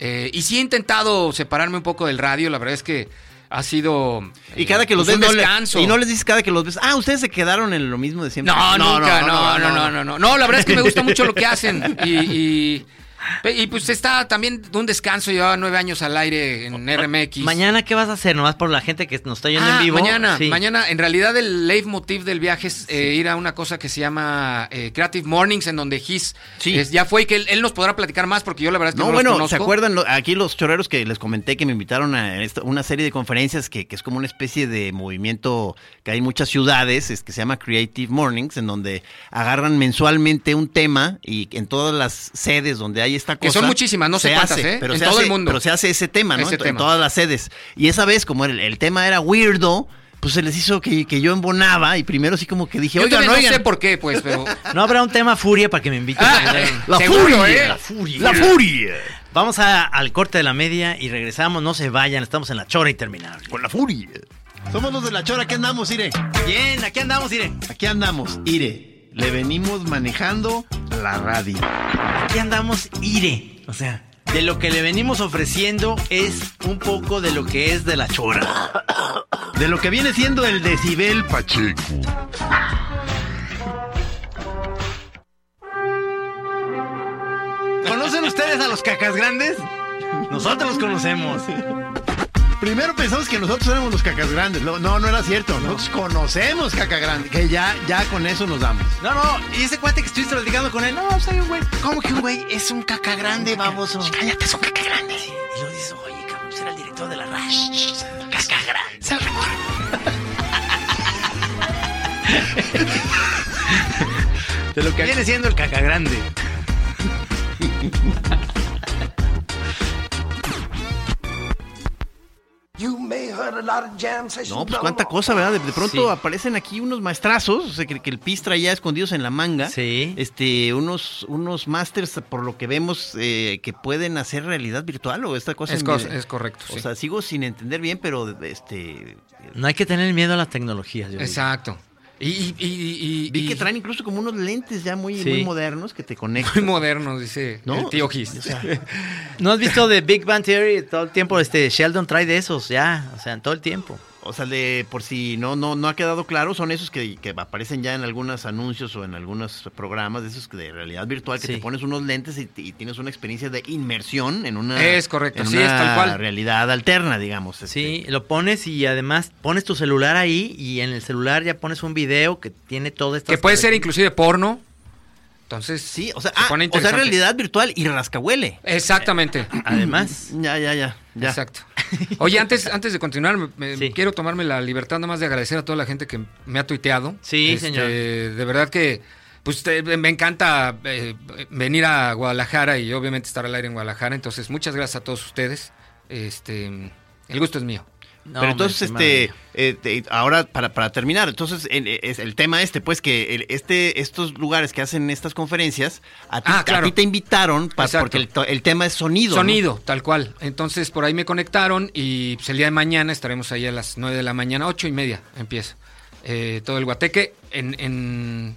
F: Eh, y sí he intentado separarme un poco del radio. La verdad es que ha sido.
E: Y cada que los
F: pues,
E: ves, no y no les dices cada que los ves, ah, ustedes se quedaron en lo mismo de siempre.
F: No, nunca, no, no, no, no, no, no. la verdad es que me gusta mucho lo que hacen. Y, y, pues está también un descanso. Llevaba nueve años al aire en RMX.
D: Mañana, ¿qué vas a hacer? Nomás por la gente que nos está oyendo
F: Ah,
D: en vivo.
F: Mañana,
D: Sí.
F: mañana, en realidad el leitmotiv del viaje es eh, ir a una cosa que se llama eh, Creative Mornings, en donde
E: Sí.
F: es- ya fue y que él, él nos podrá platicar más, porque yo la verdad es que no,
E: No,
F: los
E: bueno,
F: conozco.
E: ¿se acuerdan lo- aquí los choreros que les comenté que me invitaron a esta- una serie de conferencias que, que es como una especie de movimiento que hay en muchas ciudades, es que se llama Creative Mornings, en donde agarran mensualmente un tema y en todas las sedes donde hay esta cosa.
F: Que son muchísimas, no sé
E: se
F: cuántas,
E: hace,
F: ¿eh?
E: Pero
F: En
E: se
F: todo
E: hace-
F: el mundo.
E: Pero se hace ese tema, ¿no?
F: Ese
E: en, todas las sedes. Y esa vez, como el, el tema era weirdo, pues se les hizo que, que yo embonaba y primero así como que dije,
F: Yo
E: oigan,
F: no
E: oigan.
F: sé por qué, pues, pero...
D: No habrá un tema furia para que me inviten.
F: Ah,
E: La
F: Seguro,
E: furia,
F: ¿eh?
E: la furia. La furia.
D: Vamos a- al corte de la media y regresamos. No se vayan, estamos en la chora interminable.
E: Con la furia. Somos los de la chora, aquí andamos, Ire.
D: Bien, aquí andamos, Ire.
E: Aquí andamos, Ire. Le venimos manejando la radio.
D: Aquí andamos, Ire. O sea, de lo que le venimos ofreciendo es un poco de lo que es de la chora.
E: De lo que viene siendo el decibel
C: Pacheco.
D: ¿Conocen ustedes a los cacas grandes? Nosotros los conocemos.
E: Primero pensamos que nosotros éramos los cacas grandes. No, no, no era cierto. Nosotros conocemos caca grande. Que ya, ya con eso nos damos.
D: No, no, y ese cuate que estuviste platicando con él, no, soy un güey. ¿Cómo que un güey? Es un caca grande, baboso. Cállate, es un caca grande. Y lo dices, oye, cabrón, era el director de la RASH. Caca grande. De lo que viene siendo el caca grande.
E: No, pues cuánta cosa, ¿verdad? De, de pronto
D: Sí.
E: aparecen aquí unos maestrazos, o sea, que, que el PIS traía escondidos en la manga.
D: Sí.
E: Este, unos, unos másters, por lo que vemos, eh, que pueden hacer realidad virtual o esta cosa.
F: Es,
E: me-
F: cos- es correcto,
E: O
F: sí.
E: sea, sigo sin entender bien, pero este.
D: No hay que tener miedo a las tecnologías. yo digo.
F: Y, y, y, y-
E: Vi que traen incluso como unos lentes ya muy,
D: Sí.
E: muy modernos que te conectan.
F: muy modernos, dice
E: ¿No?
F: el tío Gis.
E: O sea,
D: ¿No has visto de Big Bang Theory? Todo el tiempo este Sheldon trae de esos, ya, o sea, en todo el tiempo.
E: O sea, de por si no, no, no ha quedado claro, son esos que, que aparecen ya en algunos anuncios o en algunos programas de esos que de realidad virtual, que
D: Sí.
E: te pones unos lentes y, y tienes una experiencia de inmersión en una,
F: Es correcto,
E: en
F: sí,
E: una
F: es tal cual.
E: realidad alterna, digamos. este.
D: Sí, lo pones y además pones tu celular ahí y en el celular ya pones un video que tiene todo esto.
F: Que puede ser inclusive porno. Entonces,
E: Sí, o sea,
F: se
E: ah, o sea, realidad virtual y rascahuele.
F: Exactamente.
D: Además,
E: Ya, ya, ya, ya.
F: Exacto. Oye, antes, antes de continuar, me-
D: Sí.
F: quiero tomarme la libertad nada más de agradecer a toda la gente que me ha tuiteado.
D: Sí,
F: Este,
D: señor.
F: De verdad que pues me encanta eh, venir a Guadalajara y obviamente estar al aire en Guadalajara. Entonces, muchas gracias a todos ustedes. Este, el gusto es mío.
D: No,
E: Pero entonces, este, eh, te- ahora para, para terminar, entonces el, tema este, pues que el- este, estos lugares que hacen estas conferencias, a ti,
F: Ah,
E: a
F: claro.
E: ti te invitaron porque el, tema es sonido. ¿no?
F: Sonido, tal cual. Entonces, por ahí me conectaron y pues, el día de mañana estaremos ahí a las 9 de la mañana, ocho y media empieza. eh, todo el guateque en, en,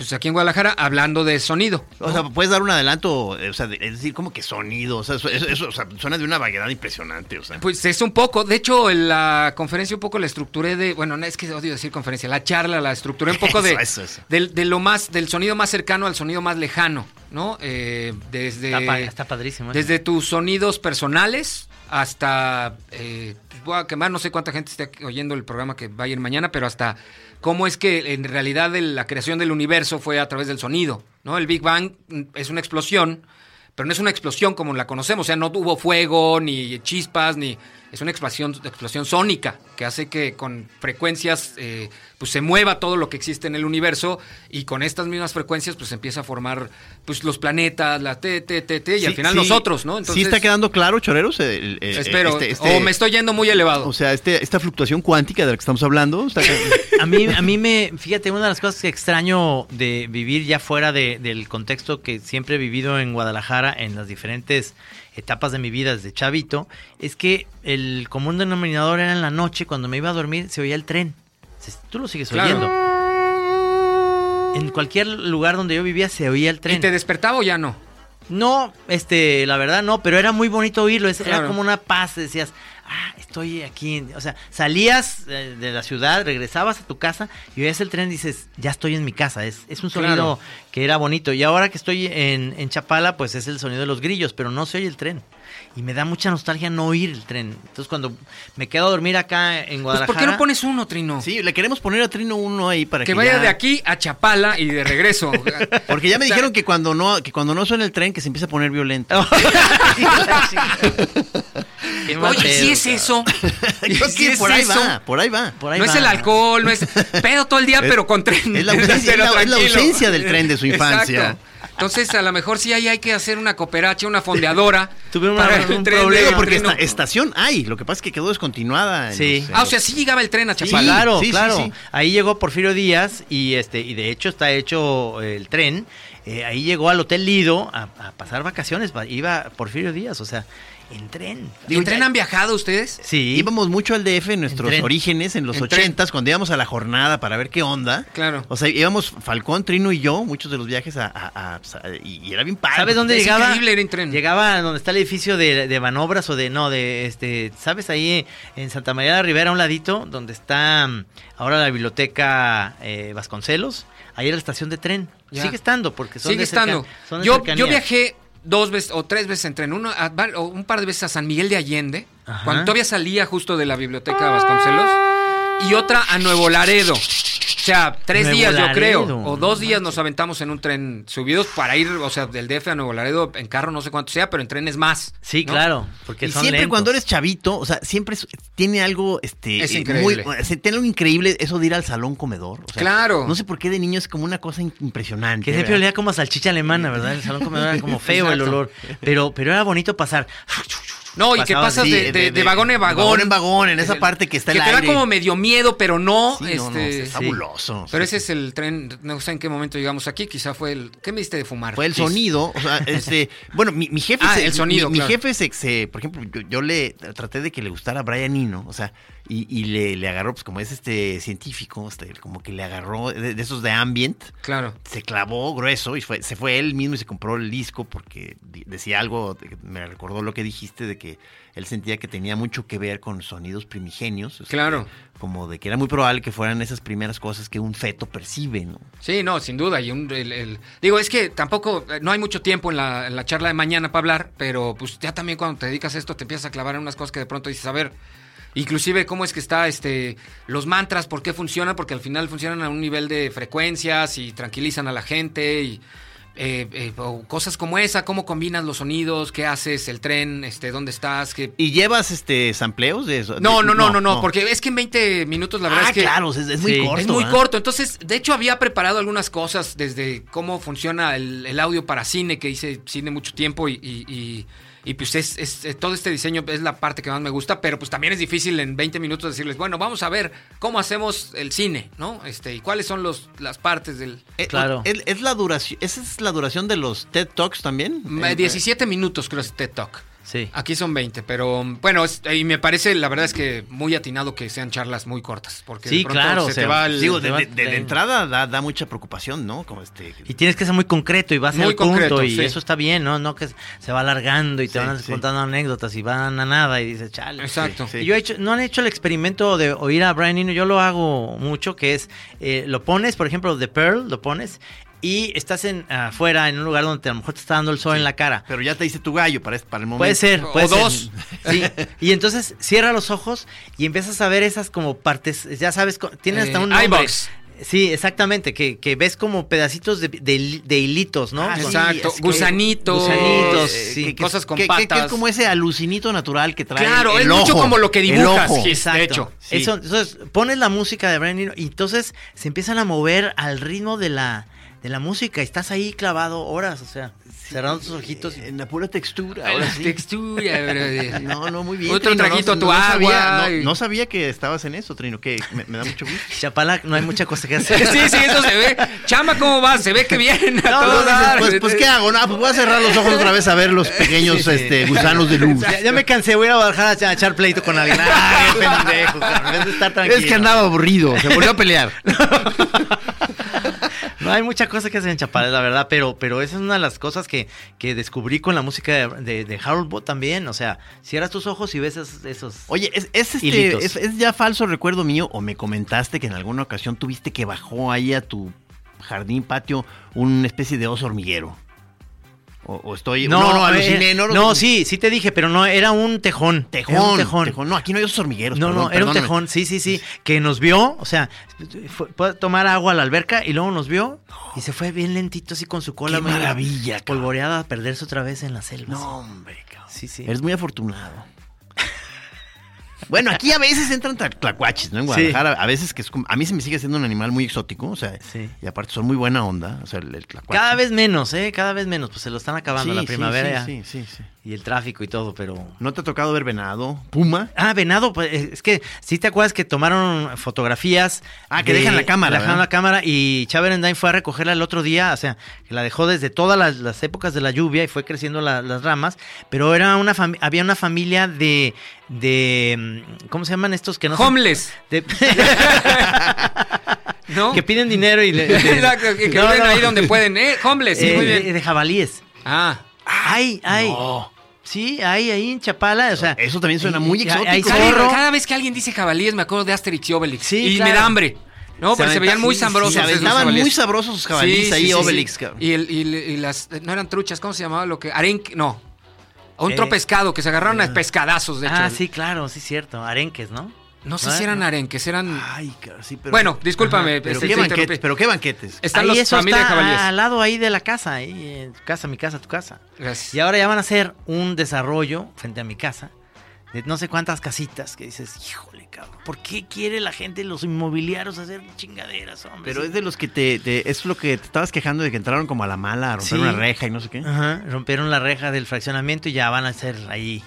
F: pues aquí en Guadalajara hablando de sonido.
E: O sea, puedes dar un adelanto, o sea, de- es decir, como que sonido, o sea, eso, eso- eso, o sea, suena de una variedad impresionante, o sea.
F: Pues es un poco, de hecho, en la conferencia un poco la estructuré de, bueno, no es que odio decir conferencia, la charla la estructuré un poco de,
E: Eso,
F: del- de lo más, del sonido más cercano al sonido más lejano, ¿no? Eh, desde,
D: Está, está padrísimo.
F: desde tus sonidos personales hasta, eh, voy a quemar, no sé cuánta gente esté oyendo el programa que va a ir mañana, pero hasta cómo es que en realidad la creación del universo fue a través del sonido, ¿no? El Big Bang mm, es una explosión, pero no es una explosión como la conocemos, o sea, no hubo fuego, ni chispas, ni... es una explosión, explosión sónica que hace que con frecuencias eh, pues se mueva todo lo que existe en el universo y con estas mismas frecuencias pues se empieza a formar pues los planetas, la T, T, T, T y al final
E: sí.
F: nosotros, ¿no?
E: ¿Sí está quedando claro, choreros? El- el-
F: Espero,
E: este- este-
F: o me estoy yendo muy elevado.
E: O sea, este, esta fluctuación cuántica de la que estamos hablando. está-
D: A mí, a mí me, fíjate, una de las cosas que extraño de vivir ya fuera de- del contexto que siempre he vivido en Guadalajara en las diferentes etapas de mi vida desde chavito, es que el común denominador era en la noche, cuando me iba a dormir, se oía el tren. Se- Tú lo sigues
F: Claro.
D: oyendo. En cualquier lugar donde yo vivía se oía el
F: ¿Y
D: tren.
F: te despertaba o ya no?
D: No, este, la verdad no, pero era muy bonito oírlo, es- era
F: Claro.
D: como una paz, decías, ah, estoy aquí, en-". o sea, salías eh, de la ciudad, regresabas a tu casa y oías el tren y dices, ya estoy en mi casa, es, es un sonido
F: Claro.
D: que era bonito. Y ahora que estoy en, en Chapala, pues es el sonido de los grillos, pero no se oye el tren. Y me da mucha nostalgia no oír el tren. Entonces cuando me quedo a dormir acá en
F: Pues
D: Guadalajara...
F: ¿por qué no pones uno, Trino?
E: Sí, le queremos poner a Trino uno ahí para que,
F: que vaya
E: ya-
F: de aquí a Chapala y de regreso.
E: Porque ya me
F: O sea,
E: dijeron que cuando no que cuando no suena el tren que se empieza a poner violento.
F: Oye, sí es eso.
E: Creo
F: Sí
E: que
F: es
E: por ahí
F: eso.
E: va, por ahí va.
D: Por ahí
F: no es el alcohol, no es pedo todo el día,
E: Es-
F: pero con tren.
E: es la ausencia-
F: Pero
E: es la- es la
F: tranquilo.
E: ausencia del tren de su infancia.
F: Exacto. Entonces, a lo mejor sí ahí hay que hacer una cooperacha, una fondeadora. El
D: un problema,
E: porque esta estación hay, lo que pasa es que quedó descontinuada. en
D: Sí.
E: los-
F: Ah, o sea, sí llegaba el tren a
D: Sí,
F: Chapala.
D: claro,
E: sí, sí,
D: claro.
E: sí.
D: Ahí llegó Porfirio Díaz y este y de hecho está hecho el tren. Eh, ahí llegó al Hotel Lido a, a pasar vacaciones. va- Iba Porfirio Díaz, o sea, en tren.
F: ¿Y en tren han viajado ustedes?
D: Sí.
E: Íbamos mucho al DF en nuestros
D: En
E: orígenes, en los
F: En tren.
E: ochentas, cuando íbamos a la jornada para ver qué onda.
F: Claro.
E: O sea, íbamos Falcón, Trino y yo, muchos de los viajes a... a- a- a- y, era bien padre.
D: ¿Sabes dónde
F: Es
D: llegaba?
F: increíble ir en tren.
D: Llegaba a donde está el edificio de, de Banobras o de no, de este, ¿sabes? Ahí en Santa María de la Ribera, a un ladito, donde está mm, ahora la biblioteca eh, Vasconcelos. Ahí era la estación de tren.
F: Ya.
D: Sigue estando, porque son
F: Sigue
D: de cerca-
F: estando.
D: son de
F: Yo,
D: cercanía.
F: yo viajé dos veces o tres veces en uno a- o un par de veces a San Miguel de Allende,
D: Ajá.
F: cuando todavía salía justo de la biblioteca Vasconcelos, y otra a Nuevo Laredo. O sea, tres
D: Nuevo
F: días yo creo, o
D: no
F: dos días nos aventamos en un tren subidos para ir, o sea, del DF a Nuevo Laredo en carro, no sé cuánto sea, pero en trenes más.
D: Sí,
F: ¿no?
D: claro, porque
E: Y
D: son
E: siempre
D: lentos.
E: cuando eres chavito, o sea, siempre es- tiene algo, este,
F: Es increíble.
E: muy- tiene algo increíble eso de ir al salón comedor. o sea,
F: Claro.
E: No sé por qué de niño es como una cosa impresionante.
D: Que siempre olía como a salchicha alemana, ¿verdad? El salón comedor era como feo el olor. Pero, pero era bonito pasar.
F: No, y que pasas
E: Sí,
F: de, de- de vagón en vagón.
E: en vagón, en esa parte que está
F: Que
E: el
F: te da como medio miedo, pero no.
E: Sí, no, no,
F: este,
E: es fabuloso.
F: Pero ese es el tren, no sé en qué momento llegamos aquí, quizá fue el... ¿Qué me diste de fumar?
E: Fue el sonido, o sea, este, bueno, mi, mi jefe,
F: Ah,
E: se-
F: el sonido,
E: mi, jefe se, se- por ejemplo, yo, yo le traté de que le gustara a Brian Eno, o sea, y, y le, le agarró, pues como es este científico, este, como que le agarró de, de esos de ambient,
F: Claro.
E: se clavó grueso y fue, se fue él mismo y se compró el disco porque decía algo, me recordó lo que dijiste de que él sentía que tenía mucho que ver con sonidos primigenios. este,
F: Claro.
E: Como de que era muy probable que fueran esas primeras cosas que un feto percibe, ¿no?
F: Sí, no, sin duda. Y un- el- el- digo, es que tampoco, eh, no hay mucho tiempo en la, en la charla de mañana para hablar, pero pues ya también cuando te dedicas a esto te empiezas a clavar en unas cosas que de pronto dices, a ver, inclusive cómo es que está este los mantras, por qué funcionan, porque al final funcionan a un nivel de frecuencias y tranquilizan a la gente y eh, eh, o cosas como esa, cómo combinas los sonidos, qué haces, el tren, este, dónde estás, qué...
E: ¿Y llevas este sampleos de eso?
F: No, no, no, no, no, porque es que en 20 minutos la verdad
E: ah,
F: es que...
E: claro, es, es muy
D: Sí.
E: corto.
F: Es muy corto. Entonces, de hecho, había preparado algunas cosas desde cómo funciona el, el audio para cine, que hice cine mucho tiempo y, y- y- y, pues es, es- eh, todo este diseño es la parte que más me gusta, pero pues también es difícil en 20 minutos decirles, bueno, vamos a ver cómo hacemos el cine, ¿no? Este, y cuáles son los, las partes del...
E: Eh,
D: Claro.
E: Es, es la duración, ¿Esa es la duración de los TED Talks también?
F: Eh,
E: Eh,
F: 17 minutos creo es TED Talk.
D: Sí.
F: Aquí son 20, pero bueno, es- y me parece, la verdad es que muy atinado que sean charlas muy cortas, porque de
D: Sí,
F: pronto
D: claro,
F: se
D: o
F: te va el...
E: Digo, de, de- de- de entrada da, da mucha preocupación, ¿no? Como este...
D: Y tienes que ser muy concreto y vas
F: Muy
D: al punto
F: concreto,
D: y
F: sí.
D: eso está bien, ¿no? No que se va alargando y te
E: Sí,
D: van
E: sí.
D: contando anécdotas y van a nada y dices, chale.
F: Exacto.
E: Sí.
D: Y Yo he hecho, no han hecho el experimento de oír a Brian Eno, yo lo hago mucho, que es, eh, lo pones, por ejemplo, The Pearl, lo pones y estás en afuera en un lugar donde a lo mejor te está dando el sol en la cara.
E: Pero ya te hice tu gallo para, este- para el momento.
D: Puede ser,
F: O
D: ser.
F: dos.
D: Sí. Y entonces cierra los ojos y empiezas a ver esas como partes, ya sabes, tiene hasta
F: Eh,
D: un nombre.
F: iVox.
D: Sí, exactamente, que, que ves como pedacitos de, de- de hilitos, ¿no?
E: Ah, sí,
F: Exacto,
E: es que-
F: gusanitos,
D: Gusanitos,
F: eh,
D: sí.
F: que- cosas con
E: que, que- que
F: patas.
E: es como ese alucinito natural que trae
F: Claro,
E: el
F: es mucho
E: ojo,
F: como lo que
E: el
F: dibujas,
E: ojo.
F: Gis,
D: Exacto.
F: de hecho.
E: sí.
D: Eso, entonces pones la música de Brian y entonces se empiezan a mover al ritmo de la, de la música estás ahí clavado horas, o sea, cerrando tus ojitos. y-
E: En la pura textura, ahora
F: La
E: sí.
F: textura,
E: No, no, muy bien.
F: Otro
E: Trino,
F: traguito a tu
E: sabía,
F: agua
E: no,
F: y-
E: no sabía que estabas en eso, Trino, que me, me da mucho gusto.
D: Chapala, no hay mucha cosa que hacer.
F: Sí, sí, eso se ve. Chama, ¿cómo va? Se ve que viene a
E: No,
F: todo
E: no, dices,
F: dar.
E: pues, pues, ¿qué hago? No, pues voy a cerrar los ojos otra vez a ver los pequeños este, gusanos de luz.
D: Ya, ya me cansé, voy a bajar a, echar pleito con alguien. Ay, qué pendejo, en vez de estar tranquilo.
E: Es que andaba aburrido, se volvió a pelear.
D: Hay mucha cosa que hacer en Chapala, la verdad, pero, pero esa es una de las cosas que, que descubrí con la música de, de, de Harold Bott también. O sea, cierras tus ojos y ves esos. esos
E: Oye, ¿es, es, este, es, es ya falso recuerdo mío o me comentaste que en alguna ocasión tuviste que bajó ahí a tu jardín, patio, una especie de oso hormiguero? O, o estoy... no, no, aluciné.
D: eh,
E: no,
D: no, sí, sí te dije, pero no, era un tejón.
E: Tejón,
D: Era un tejón.
E: tejón. No, aquí no hay osos hormigueros.
D: No,
E: perdón,
D: no, era un tejón, sí, sí, sí, que nos vio, o sea, fue, fue a tomar agua a la alberca y luego nos vio y se fue bien lentito así con su cola.
E: Qué maravilla.
D: Polvoreada a perderse otra vez en la selva.
E: No, hombre, cabrón.
D: Sí, sí.
E: Eres muy afortunado. Bueno, aquí a veces entran tla- tlacuaches, ¿no? En Guadalajara, a veces que es como- a mí se me sigue siendo un animal muy exótico, o sea,
D: Sí.
E: y aparte son muy buena onda, o sea, el, el tlacuache.
D: Cada vez menos, ¿eh? Cada vez menos, pues se lo están acabando
E: Sí,
D: la primavera
E: sí, sí, sí.
D: Y el tráfico y todo, pero...
E: ¿No te ha tocado ver venado, puma?
D: Ah, venado, pues eh, es que sí te acuerdas que tomaron fotografías.
E: Ah, que dejan la cámara,
D: Dejaron
E: ¿verdad?
D: la cámara y Chávez Endine fue a recogerla el otro día, o sea, que la dejó desde todas las, las épocas de la lluvia y fue creciendo la- las ramas, pero era una había una familia de, de, mm, ¿cómo se llaman estos que no? se-
F: Homeless.
D: de-
F: ¿No?
D: que piden dinero y le, de-
F: Exacto, que, que
D: No,
F: viven
D: no.
F: ahí donde pueden. ¿Eh? Homeless, sí,
D: Eh,
F: muy
D: de,
F: bien.
D: de jabalíes.
F: Ah.
D: Ay, ay. Sí, hay ahí en Chapala, o sea.
E: Eso también suena muy exótico.
D: hay
F: Cada, cada vez que alguien dice jabalíes me acuerdo de Asterix y Obelix.
D: Sí,
F: y
D: claro.
F: me da hambre. No,
D: Se
F: pero se veían muy
D: sí, sí,
F: sabrosos.
E: se aventaban
F: jabalíes.
E: muy sabrosos sus jabalíes ahí, Obelix,
F: sí.
E: cabrón.
F: Y, el- y, y las. No eran truchas, ¿cómo se llamaba? Lo que. Arenque. No. Otro
D: Eh.
F: pescado que se agarraron a pescadazos, de hecho.
D: Ah, sí, claro, sí, cierto. Arenques, ¿no?
F: No sé
D: ¿No?
F: si eran arenques, eran.
E: Ay, sí, pero...
F: bueno, discúlpame.
E: pero,
F: este,
E: qué
F: te
E: banquetes, pero qué banquetes.
F: Están
D: ahí
F: los
D: eso
F: familia de
D: está al lado ahí de la casa, ahí, eh, tu casa, mi casa, tu casa.
F: Gracias.
D: Y ahora ya van a hacer un desarrollo frente a mi casa de no sé cuántas casitas que dices, híjole, cabrón, ¿por qué quiere la gente, los inmobiliarios, hacer chingaderas, hombre?
E: Pero es de los que te, te- Es lo que te estabas quejando de que entraron como a la mala, a romper
D: Sí.
E: una reja y no sé qué.
D: Ajá, rompieron la reja del fraccionamiento y ya van a hacer ahí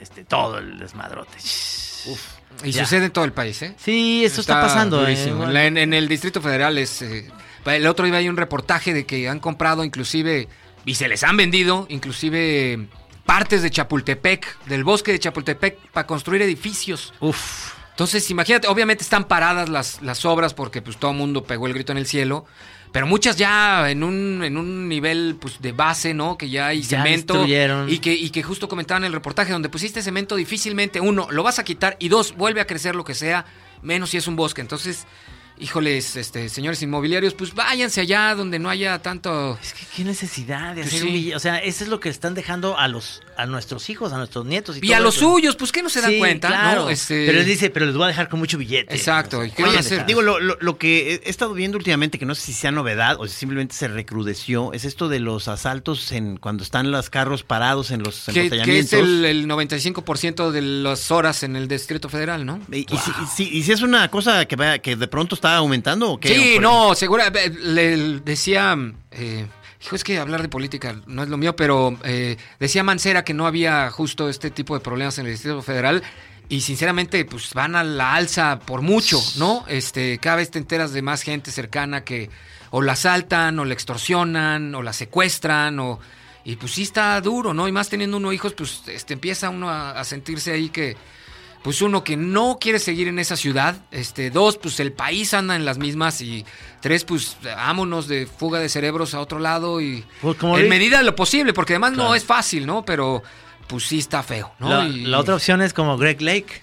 D: este, todo el desmadrote. Uf.
F: Y
D: Ya.
F: sucede en todo el país, ¿eh?
D: Sí, eso está, pasando. eh, igual.
F: En, el Distrito Federal es... eh, el otro día hay un reportaje de que han comprado inclusive, y se les han vendido, inclusive partes de Chapultepec, del bosque de Chapultepec, para construir edificios.
D: Uf.
F: Entonces, imagínate, obviamente están paradas las, las obras porque pues todo el mundo pegó el grito en el cielo, pero muchas ya en un, en un nivel pues de base, ¿no? Que ya hay
D: Ya
F: cemento.
D: destruyeron.
F: Y que, y que justo comentaban en el reportaje, donde pusiste cemento difícilmente, uno, lo vas a quitar, y dos, vuelve a crecer lo que sea, menos si es un bosque. Entonces, híjoles, este, señores inmobiliarios, pues váyanse allá donde no haya tanto...
D: Es que qué necesidad de
F: Pues
D: hacer
F: sí.
D: un billete. O sea, eso es lo que están dejando a los a nuestros hijos, a nuestros nietos. Y,
F: Y a los
D: eso.
F: suyos, pues que no se dan
D: Sí,
F: cuenta,
D: claro.
F: ¿no? Este-
D: Pero él dice, pero les voy a dejar con mucho billete.
F: Exacto,
D: O
F: ¿y
D: sea,
F: qué van a hacer?
E: Digo, lo, lo- lo que he estado viendo últimamente, que no sé si sea novedad o si simplemente se recrudeció, es esto de los asaltos en cuando están los carros parados en los
F: Que, que es el, el 95% de las horas en el Distrito Federal, ¿no?
E: Y, y si, y si- y si es una cosa que, vaya- que de pronto está aumentando o qué?
F: Sí, no, segura. eh, Le decía. eh, hijo, es que hablar de política no es lo mío, pero eh, decía Mancera que no había justo este tipo de problemas en el Distrito Federal. Y sinceramente, pues van a la alza por mucho, ¿no? Este, cada vez te enteras de más gente cercana que o la asaltan, o la extorsionan, o la secuestran, o. Y pues sí está duro, ¿no? Y más teniendo uno hijos, pues este, empieza uno a- a sentirse ahí que pues uno que no quiere seguir en esa ciudad, este, dos, pues el país anda en las mismas y tres, pues vámonos de fuga de cerebros a otro lado y
D: Pues, como
F: en
D: di-
F: medida de lo posible, porque además no es fácil, ¿no? Pero pues sí está feo, ¿no?
D: La,
F: Y-
D: la otra opción es como Greg Lake.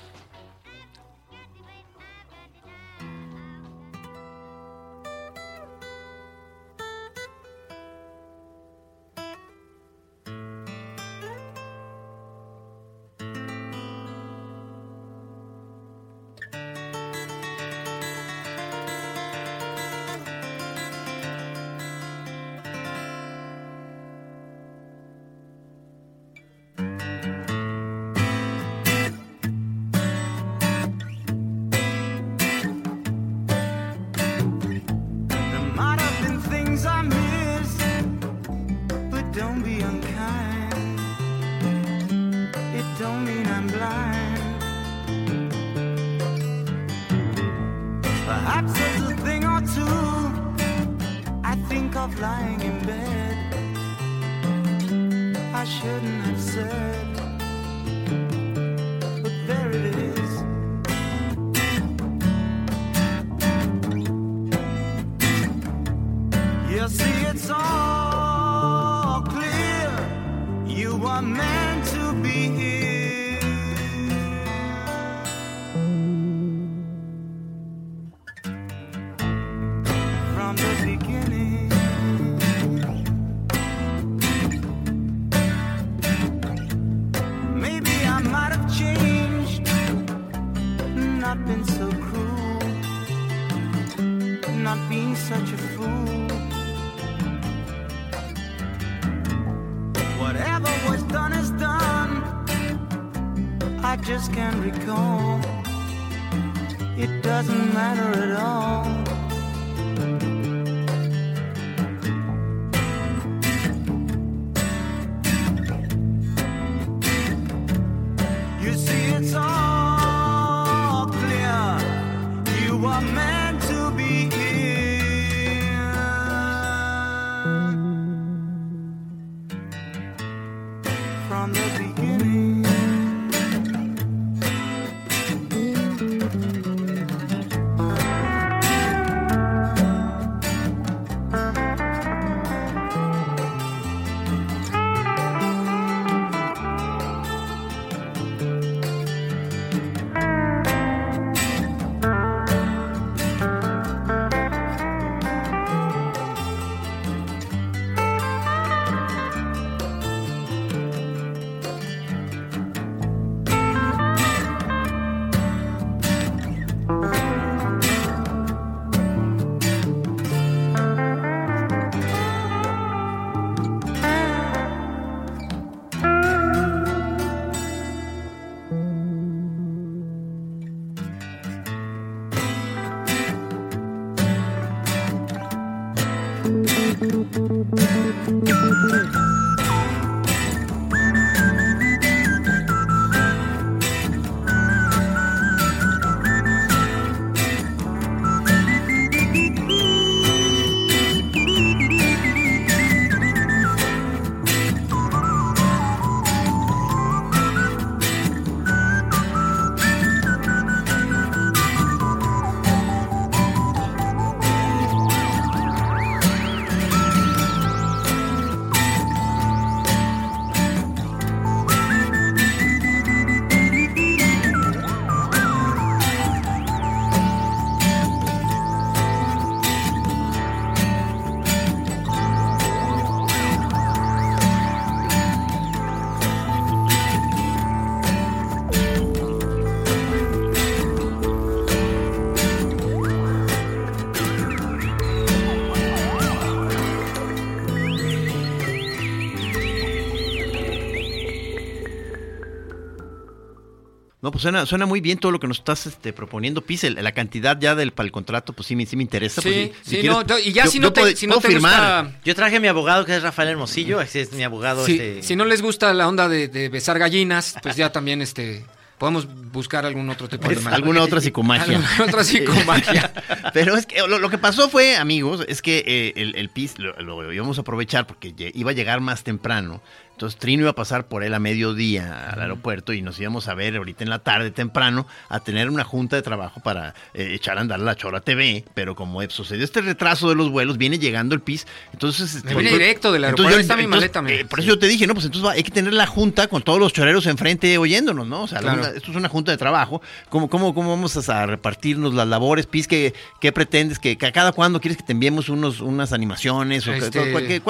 E: Pues suena, suena muy bien todo lo que nos estás este, proponiendo, Pise. La cantidad ya del para el contrato, pues sí me, sí me interesa. pues,
F: Sí,
E: si-
F: sí,
E: quieres,
F: no, y ya
E: yo-
F: si no te,
E: puedo-
F: si no
E: puedo
F: te
E: firmar.
F: gusta...
D: Yo traje a mi abogado, que es Rafael Hermosillo. Ese es mi abogado.
F: Si,
D: este,
F: si no les gusta la onda de, de besar gallinas, pues ya también este podemos buscar algún otro tipo de
E: Pues, alguna otra psicomagia.
F: Alguna otra psicomagia.
E: Pero es que lo, lo que pasó fue, amigos, es que eh, el, el PIS lo, lo íbamos a aprovechar porque iba a llegar más temprano. Entonces Trino iba a pasar por él a mediodía al aeropuerto y nos íbamos a ver ahorita en la tarde temprano a tener una junta de trabajo para eh, echar a andar la Chora TV. Pero como eh, sucedió este retraso de los vuelos, viene llegando el PIS. Entonces, este,
F: Me vine directo del
E: entonces
F: aeropuerto,
E: yo-
F: está mi maleta,
E: eh, por eso yo te dije, no, pues entonces va- hay que tener la junta con todos los choreros enfrente oyéndonos, ¿no? O sea, la
F: Claro.
E: junta- esto es una junta de trabajo. ¿Cómo, cómo, cómo vamos a, a repartirnos las labores? Pis, ¿qué, qué pretendes? que que a cada cuándo quieres que te enviemos unos, unas animaciones? O
F: Este-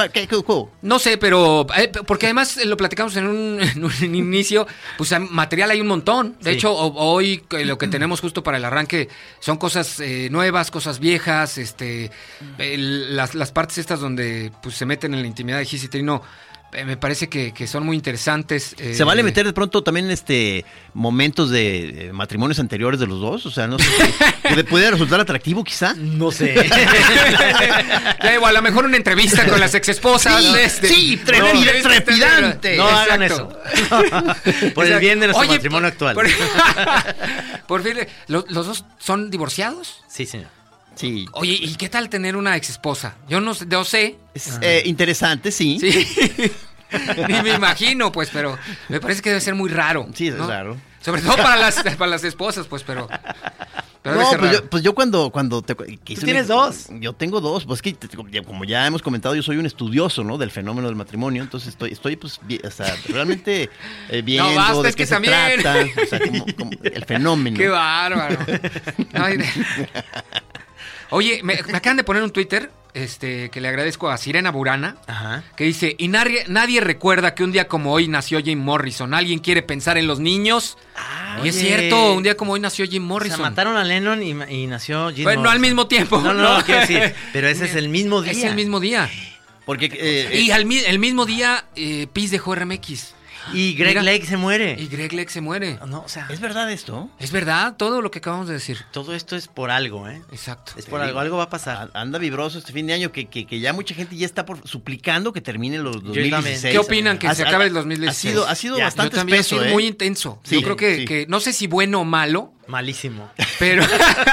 F: No sé, pero eh, porque además eh, lo platicamos en un, en un inicio, pues material hay un montón. De
E: Sí.
F: hecho, ho- hoy eh, lo que tenemos justo para el arranque son cosas eh, nuevas, cosas viejas, este, el- las, las partes estas donde pues se meten en la intimidad de Gis y Trino, me parece que, que son muy interesantes. eh,
E: ¿Se vale meter de pronto también este momentos de eh, matrimonios anteriores de los dos? O sea, no sé. ¿puede- ¿Puede resultar atractivo quizá?
D: No sé.
F: Ya digo, a lo mejor una entrevista con las exesposas.
E: Sí,
F: este,
E: sí,
F: este,
E: trepidante.
D: No hagan eso. Por el bien de nuestro
F: Oye,
D: matrimonio actual.
F: Por, por fin, ¿lo- ¿los dos son divorciados?
D: Sí, señor.
E: Sí.
F: Oye, ¿y qué tal tener una ex esposa? Yo no sé, yo sé.
E: Es eh, interesante, sí.
F: Sí. Ni me imagino, pues, pero me parece que debe ser muy raro.
E: Sí, es
F: ¿no?
E: raro.
F: Sobre todo para las, para las esposas, pues, pero.
E: No, pues yo, pues yo cuando, cuando te... que hice
D: tienes dos.
E: Yo tengo dos. Pues que, como ya hemos comentado, yo soy un estudioso, ¿no? Del fenómeno del matrimonio. Entonces estoy, estoy pues, vi- o sea, realmente eh, viendo
F: basta,
E: de
F: es
E: qué
F: que
E: se
F: también.
E: trata. O sea, como- como el fenómeno.
F: Qué bárbaro. Ay, Oye, me, me acaban de poner un Twitter este, que le agradezco a Sirena Burana.
D: Ajá.
F: Que dice, y nadie, nadie recuerda que un día como hoy nació Jim Morrison. ¿Alguien quiere pensar en los niños? y es cierto, un día como hoy nació Jim
D: O
F: Morrison.
D: sea, mataron a Lennon y, nació Jim
F: Bueno, no al
D: Morrison.
F: mismo tiempo.
D: No, no, no, quiero decir. Pero ese es el mismo día.
F: Es el mismo día.
E: Porque... eh,
F: Y al el mismo día, eh, Peace dejó RMX.
D: Y Greg
F: Mira.
D: Lake se muere.
F: Y Greg Lex se muere.
D: No, o sea,
E: ¿Es verdad esto?
F: Es verdad, todo lo que acabamos de decir.
D: todo esto es por algo, ¿eh?
F: Exacto.
D: Es por algo, algo va a pasar.
E: A- Anda vibroso este fin de año que, que, que ya mucha gente ya está por, suplicando que termine los
D: también.
E: 2016.
F: ¿Qué opinan que
E: Ha-
F: se
E: ha-
F: acabe el
E: Ha
F: 2016?
E: sido, ha sido
D: Ya,
E: bastante
F: Yo también ha
E: espeso,
F: sido
E: ¿eh?
F: muy intenso.
E: Sí,
F: Yo creo que,
E: sí.
F: que no sé si bueno o malo,
D: Malísimo.
F: pero,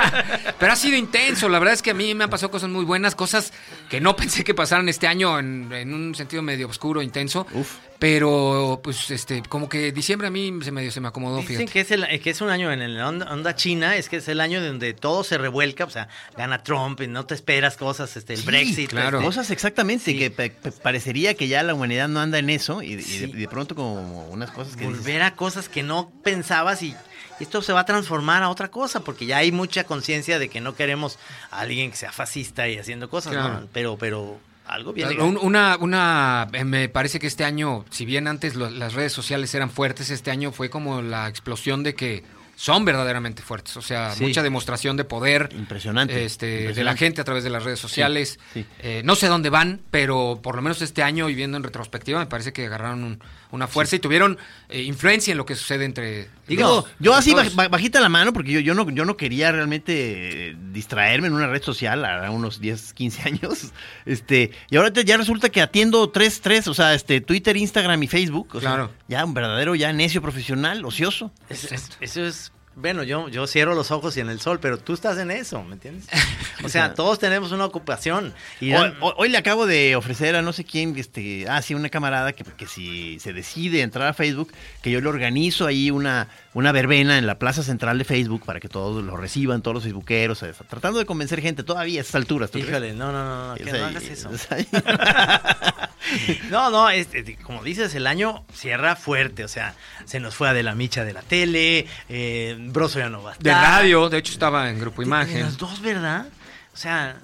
F: pero ha sido intenso. La verdad es que a mí me han pasado cosas muy buenas, cosas que no pensé que pasaran este año en, en un sentido medio oscuro, intenso.
E: Uf.
F: Pero, pues, este, como que diciembre a mí se medio se me acomodó,
D: Dicen
F: fíjate.
D: que es, el, que es un año en el onda, onda china, es que es el año donde todo se revuelca, o sea, gana Trump y no te esperas cosas, este, el
E: Sí,
D: Brexit.
F: claro.
D: este,
E: Cosas exactamente,
D: Sí.
E: que pe- parecería que ya la humanidad no anda en eso y, y de,
D: Sí.
E: y de pronto como unas cosas que dices,
D: volver a cosas que no pensabas y esto se va a transformar a otra cosa, porque ya hay mucha conciencia de que no queremos a alguien que sea fascista y haciendo cosas,
F: Claro.
D: ¿no? Pero, pero algo.
F: Un- Una, una, eh, me parece que este año, si bien antes lo- las redes sociales eran fuertes, este año fue como la explosión de que son verdaderamente fuertes. O sea,
D: Sí.
F: mucha demostración de poder.
E: Impresionante,
F: Este, De la gente a través de las redes sociales.
E: sí.
F: Eh, no sé dónde van, pero por lo menos este año y viendo en retrospectiva, me parece que agarraron un- una fuerza y tuvieron eh, influencia en lo que sucede entre.
E: Digo,
F: los-
E: yo así
F: todos.
E: baj- baj- bajita la mano porque yo, yo no yo no quería realmente distraerme en una red social a unos 10, 15 años. Este, y ahora te- ya resulta que atiendo tres, tres, o sea, este Twitter, Instagram y Facebook, o sea,
F: Claro.
E: ya un verdadero ya necio profesional, ocioso.
D: Es- es- eso es. Bueno, yo, yo cierro los ojos y en el sol, pero tú estás en eso, ¿me entiendes? O sea, todos tenemos una ocupación. Y
E: Hoy, hoy- hoy le acabo de ofrecer a no sé quién, este, ah, sí, una camarada que, que si se decide entrar a Facebook, que yo le organizo ahí una, una verbena en la plaza central de Facebook para que todos lo reciban, todos los facebookeros, o sea, tratando de convencer gente todavía a estas alturas. ¿tú crees?
D: No, no, no, no, que no hagas eso. No, no, este, como dices, el año cierra fuerte, o sea, se nos fue a de la micha de la tele, eh, Broso ya no va a
F: De
D: estar.
F: radio, de hecho estaba en Grupo
D: De- de
F: Imagen.
D: Los dos, ¿verdad? O sea,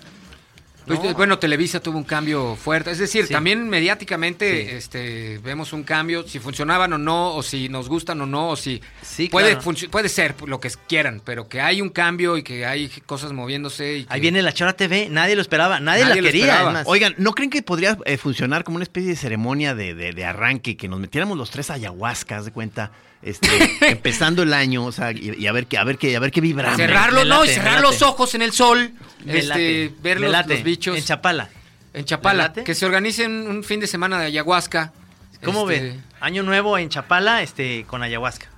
F: Pues,
D: no.
F: Bueno, Televisa tuvo un cambio fuerte. Es decir,
D: Sí.
F: también mediáticamente
D: Sí.
F: este, vemos un cambio, si funcionaban o no, o si nos gustan o no, o si
D: Sí,
F: puede,
D: claro.
F: puede ser lo que quieran, pero que hay un cambio y que hay cosas moviéndose. Y que-
D: ahí viene la Chora TV, nadie lo esperaba, nadie,
F: Nadie
D: la
F: lo
D: quería.
E: Oigan, ¿no creen que podría eh, funcionar como una especie de ceremonia de, de- de arranque, que nos metiéramos los tres ayahuascas, de cuenta, este, empezando el año, o sea, y, y a ver qué, a ver qué, a ver qué vibramos.
F: cerrarlo, no, y cerrar los ojos en el sol, este, ver los, bichos.
D: En Chapala.
F: En Chapala, que se organicen un fin de semana de ayahuasca.
D: ¿Cómo
F: Este,
D: ven? Año nuevo en Chapala, este, con ayahuasca.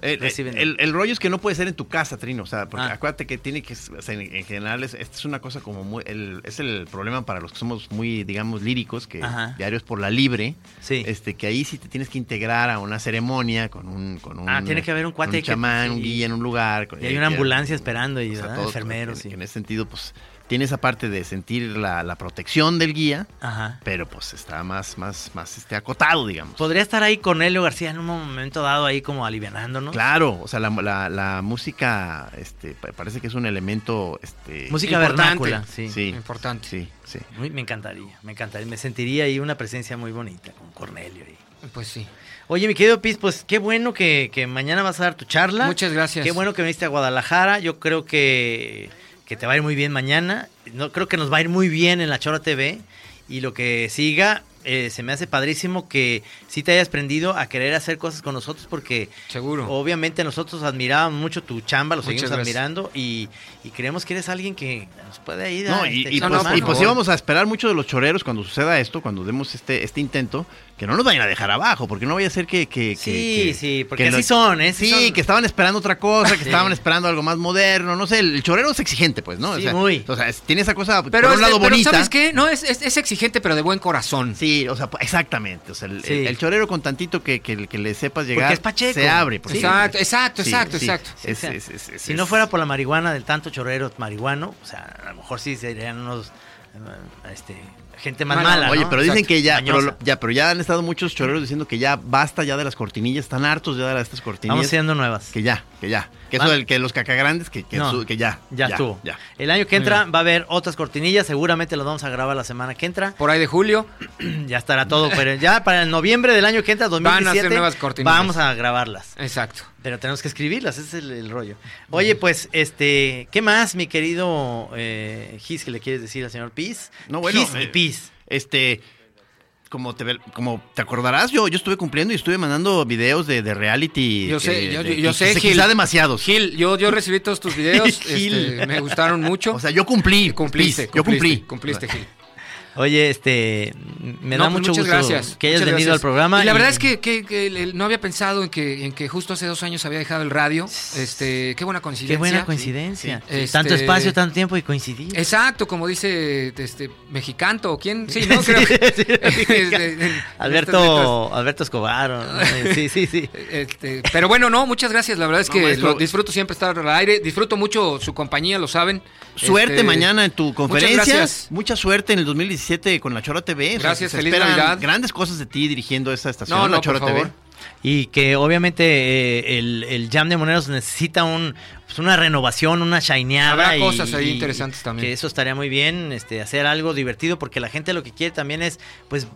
E: Eh, eh, el, el rollo es que no puede ser en tu casa, Trino. O sea, porque
D: Ah.
E: acuérdate que tiene que. O sea, en, en general, es, esta es una cosa como muy. el- es el problema para los que somos muy, digamos, líricos, que
D: Ajá.
E: diarios por la libre.
D: Sí.
E: Este, que ahí sí te tienes que integrar a una ceremonia con un. Con un
D: Ah, tiene que haber un cuate
E: un
D: que-
E: chamán, un
D: sí.
E: guía en un lugar. con-
D: Y hay
E: eh,
D: una
E: que-
D: ambulancia esperando y
E: o sea,
D: ¿verdad?
E: todo-
D: enfermeros.
E: en,
D: sí.
E: en ese sentido, pues, tiene esa parte de sentir la, la protección del guía,
D: Ajá.
E: pero pues está más, más, más este, acotado, digamos.
D: Podría estar ahí Cornelio García en un momento dado ahí como alivianándonos.
E: Claro, o sea, la, la- la música este, pa- parece que es un elemento... Este,
D: Música
F: Importante.
D: vernácula, sí.
E: Sí,
F: Importante.
E: Sí, sí.
D: Muy- me encantaría, me encantaría. Me sentiría ahí una presencia muy bonita con Cornelio. ahí.
F: Pues sí.
D: Oye, mi querido Piz, pues qué bueno que, que mañana vas a dar tu charla.
F: Muchas gracias.
D: Qué bueno que viniste a Guadalajara. Yo creo que, que te va a ir muy bien mañana. No, creo que nos va a ir muy bien en la Chora TV. Y lo que siga, eh, se me hace padrísimo que sí te hayas prendido a querer hacer cosas con nosotros porque
F: Seguro.
D: obviamente nosotros admirábamos mucho tu chamba, lo
F: Muchas
D: seguimos
F: gracias.
D: admirando y, y creemos que eres alguien que nos puede ir
E: No,
D: a
E: y,
D: este,
E: y pues, y pues íbamos a esperar mucho de los choreros cuando suceda esto, cuando demos este, este intento, que no nos vayan a dejar abajo, porque no vaya a ser que... que- que-
D: Sí,
E: que-
D: sí, porque
E: que
D: así
E: lo-
D: son, ¿eh?
E: Sí,
D: son.
E: que estaban esperando otra cosa, que
D: Sí.
E: estaban esperando algo más moderno, no sé, el, el chorero es exigente, pues, ¿no?
D: Sí,
E: o sea,
D: muy.
E: O sea, es- tiene esa cosa,
F: Pero,
E: por un lado
F: pero
E: bonita.
F: ¿sabes qué? No, es, es- es exigente, pero de buen corazón.
E: Sí, o sea, exactamente. O sea, el,
D: Sí.
E: el- el chorero con tantito que, que, que le sepas llegar,
D: es Pacheco.
E: se abre.
F: Exacto, exacto,
E: Sí,
F: exacto,
E: sí.
F: exacto.
E: Es- es- es-
D: si no fuera por la marihuana del tanto chorero marihuano, o sea, a lo mejor sí serían unos eh, este, gente más
F: Mala,
D: mala.
E: Oye,
D: ¿no?
E: pero dicen
D: Exacto,
E: que ya pero, ya, pero ya han estado muchos choreros diciendo que ya basta ya de las cortinillas, están hartos ya de estas cortinillas.
D: Vamos haciendo nuevas.
E: Que ya, que ya. Que eso del que los cacagrandes, que, que,
D: No.
E: su- que ya.
D: Ya, estuvo.
E: Ya.
D: El año que entra va a haber otras cortinillas, seguramente las vamos a grabar la semana que entra.
F: Por ahí de julio.
D: Ya estará todo, pero ya para el noviembre del año que entra,
F: Van a hacer
D: 2017,
F: nuevas cortinillas.
D: vamos a grabarlas.
F: Exacto.
D: Pero tenemos que escribirlas, ese es el, el rollo. Oye, pues, este, ¿qué más, mi querido eh, Gis, que le quieres decir al señor Piz?
E: No, bueno,
D: Gis y
E: eh,
D: Piz.
E: Este, como te, como te acordarás, yo, yo estuve cumpliendo y estuve mandando videos de, de reality.
F: Yo sé,
E: eh,
F: yo,
E: de-
F: yo
E: que-
F: sé, Gil.
E: Quizá demasiados.
F: Gil, yo, yo recibí todos tus videos,
D: Gil.
F: este, me gustaron mucho.
E: O sea, yo cumplí.
F: cumpliste,
E: please, yo cumplí.
F: Cumpliste, Gil.
D: Oye, este, me
F: No,
D: da
F: pues
D: mucho
F: muchas
D: gusto
F: gracias,
D: que hayas
F: muchas
D: venido
F: gracias.
D: al programa.
F: Y la verdad es que, no había pensado en que, en que justo hace dos años había dejado el radio. Este, qué buena coincidencia.
D: Qué buena coincidencia.
F: sí. Este-
D: Tanto espacio, tanto tiempo y coincidir.
F: Exacto, como dice este mexicanto, ¿o ¿quién? Sí, no creo. Este,
D: Alberto, Alberto Escobar. ¿no? Sí, sí, sí.
F: Este, pero bueno, no, muchas gracias. La verdad es
E: No,
F: que
E: maestro.
F: lo disfruto siempre estar al aire. Disfruto mucho su compañía, lo saben.
E: Suerte
F: Este,
E: mañana en tu conferencia.
F: gracias.
E: Mucha suerte en el 2017 con la Chora TV. O sea,
F: Gracias,
E: se
F: feliz
E: esperan
F: Navidad.
E: Grandes cosas de ti dirigiendo esta estación,
F: No,
E: la Chora
F: por
E: TV.
D: Y que obviamente eh, el, el Jam de Moneros necesita un, pues, una renovación, una shineada.
F: Habrá
D: y-
F: cosas ahí
D: y-
F: interesantes también.
D: Que eso estaría muy bien, este, hacer algo divertido, porque la gente lo que quiere también es, pues,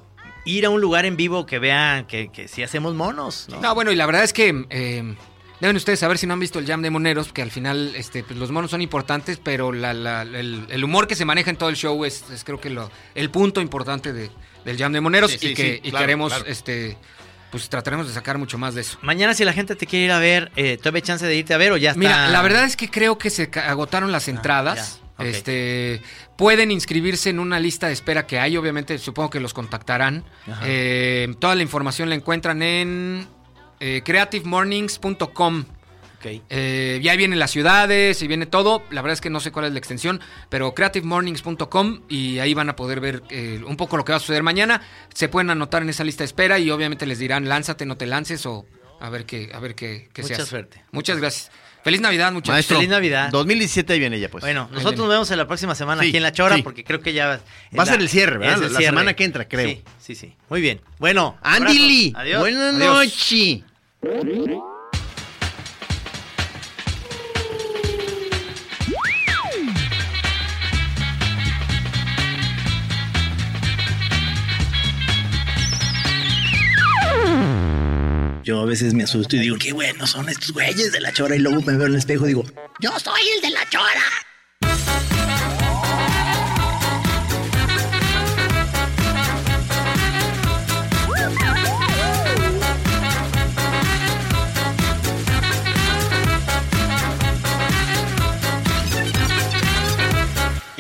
D: ir a un lugar en vivo que vean que, que sí hacemos monos. ¿no?
F: No, bueno, y la verdad es que eh, deben ustedes saber si no han visto el Jam de Moneros, que al final este, pues, los monos son importantes, pero la- la- el, el humor que se maneja en todo el show es, es creo que lo, el punto importante de- del Jam de Moneros
E: Sí, sí,
F: y que
E: sí, claro,
F: queremos,
E: claro.
F: este, pues trataremos de sacar mucho más de eso.
D: Mañana si la gente te quiere ir a ver, eh, ¿todavía hay chance de irte a ver o ya está?
F: Mira, la verdad es que creo que se agotaron las entradas.
D: ya, ok.
F: Este pueden inscribirse en una lista de espera que hay, obviamente supongo que los contactarán. Eh, toda la información la encuentran en eh, creativemornings.com.
D: Ok.
F: Eh, ya vienen las ciudades y viene todo. La verdad es que no sé cuál es la extensión, pero creativemornings.com y ahí van a poder ver eh, un poco lo que va a suceder mañana. Se pueden anotar en esa lista de espera y obviamente les dirán lánzate, no te lances o a ver qué, a ver qué, qué
D: Mucha
F: hace.
D: suerte.
F: Muchas gracias. Feliz Navidad, muchachos.
E: Maestro,
D: Feliz Navidad.
E: 2017 ahí viene ya, pues.
D: Bueno,
F: Ahí
D: nosotros nos vemos en la próxima semana
E: Sí,
D: aquí en La Chora,
E: sí.
D: porque creo que ya...
E: Va a ser el cierre, ¿verdad?
D: el
E: La semana que entra, creo.
D: Sí, sí, sí. Muy bien. Bueno,
E: Andy. Lee,
D: Adiós.
E: buenas noches.
B: Yo a veces me asusto y digo, qué buenos son estos güeyes de la chora. Y luego me veo en el espejo y digo, yo soy el de la chora.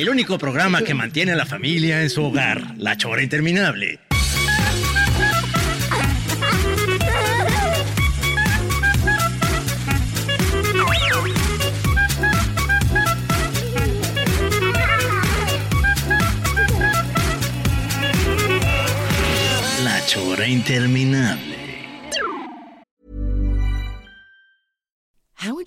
B: El único programa que mantiene a la familia en su hogar, La Chora Interminable. La Chora Interminable.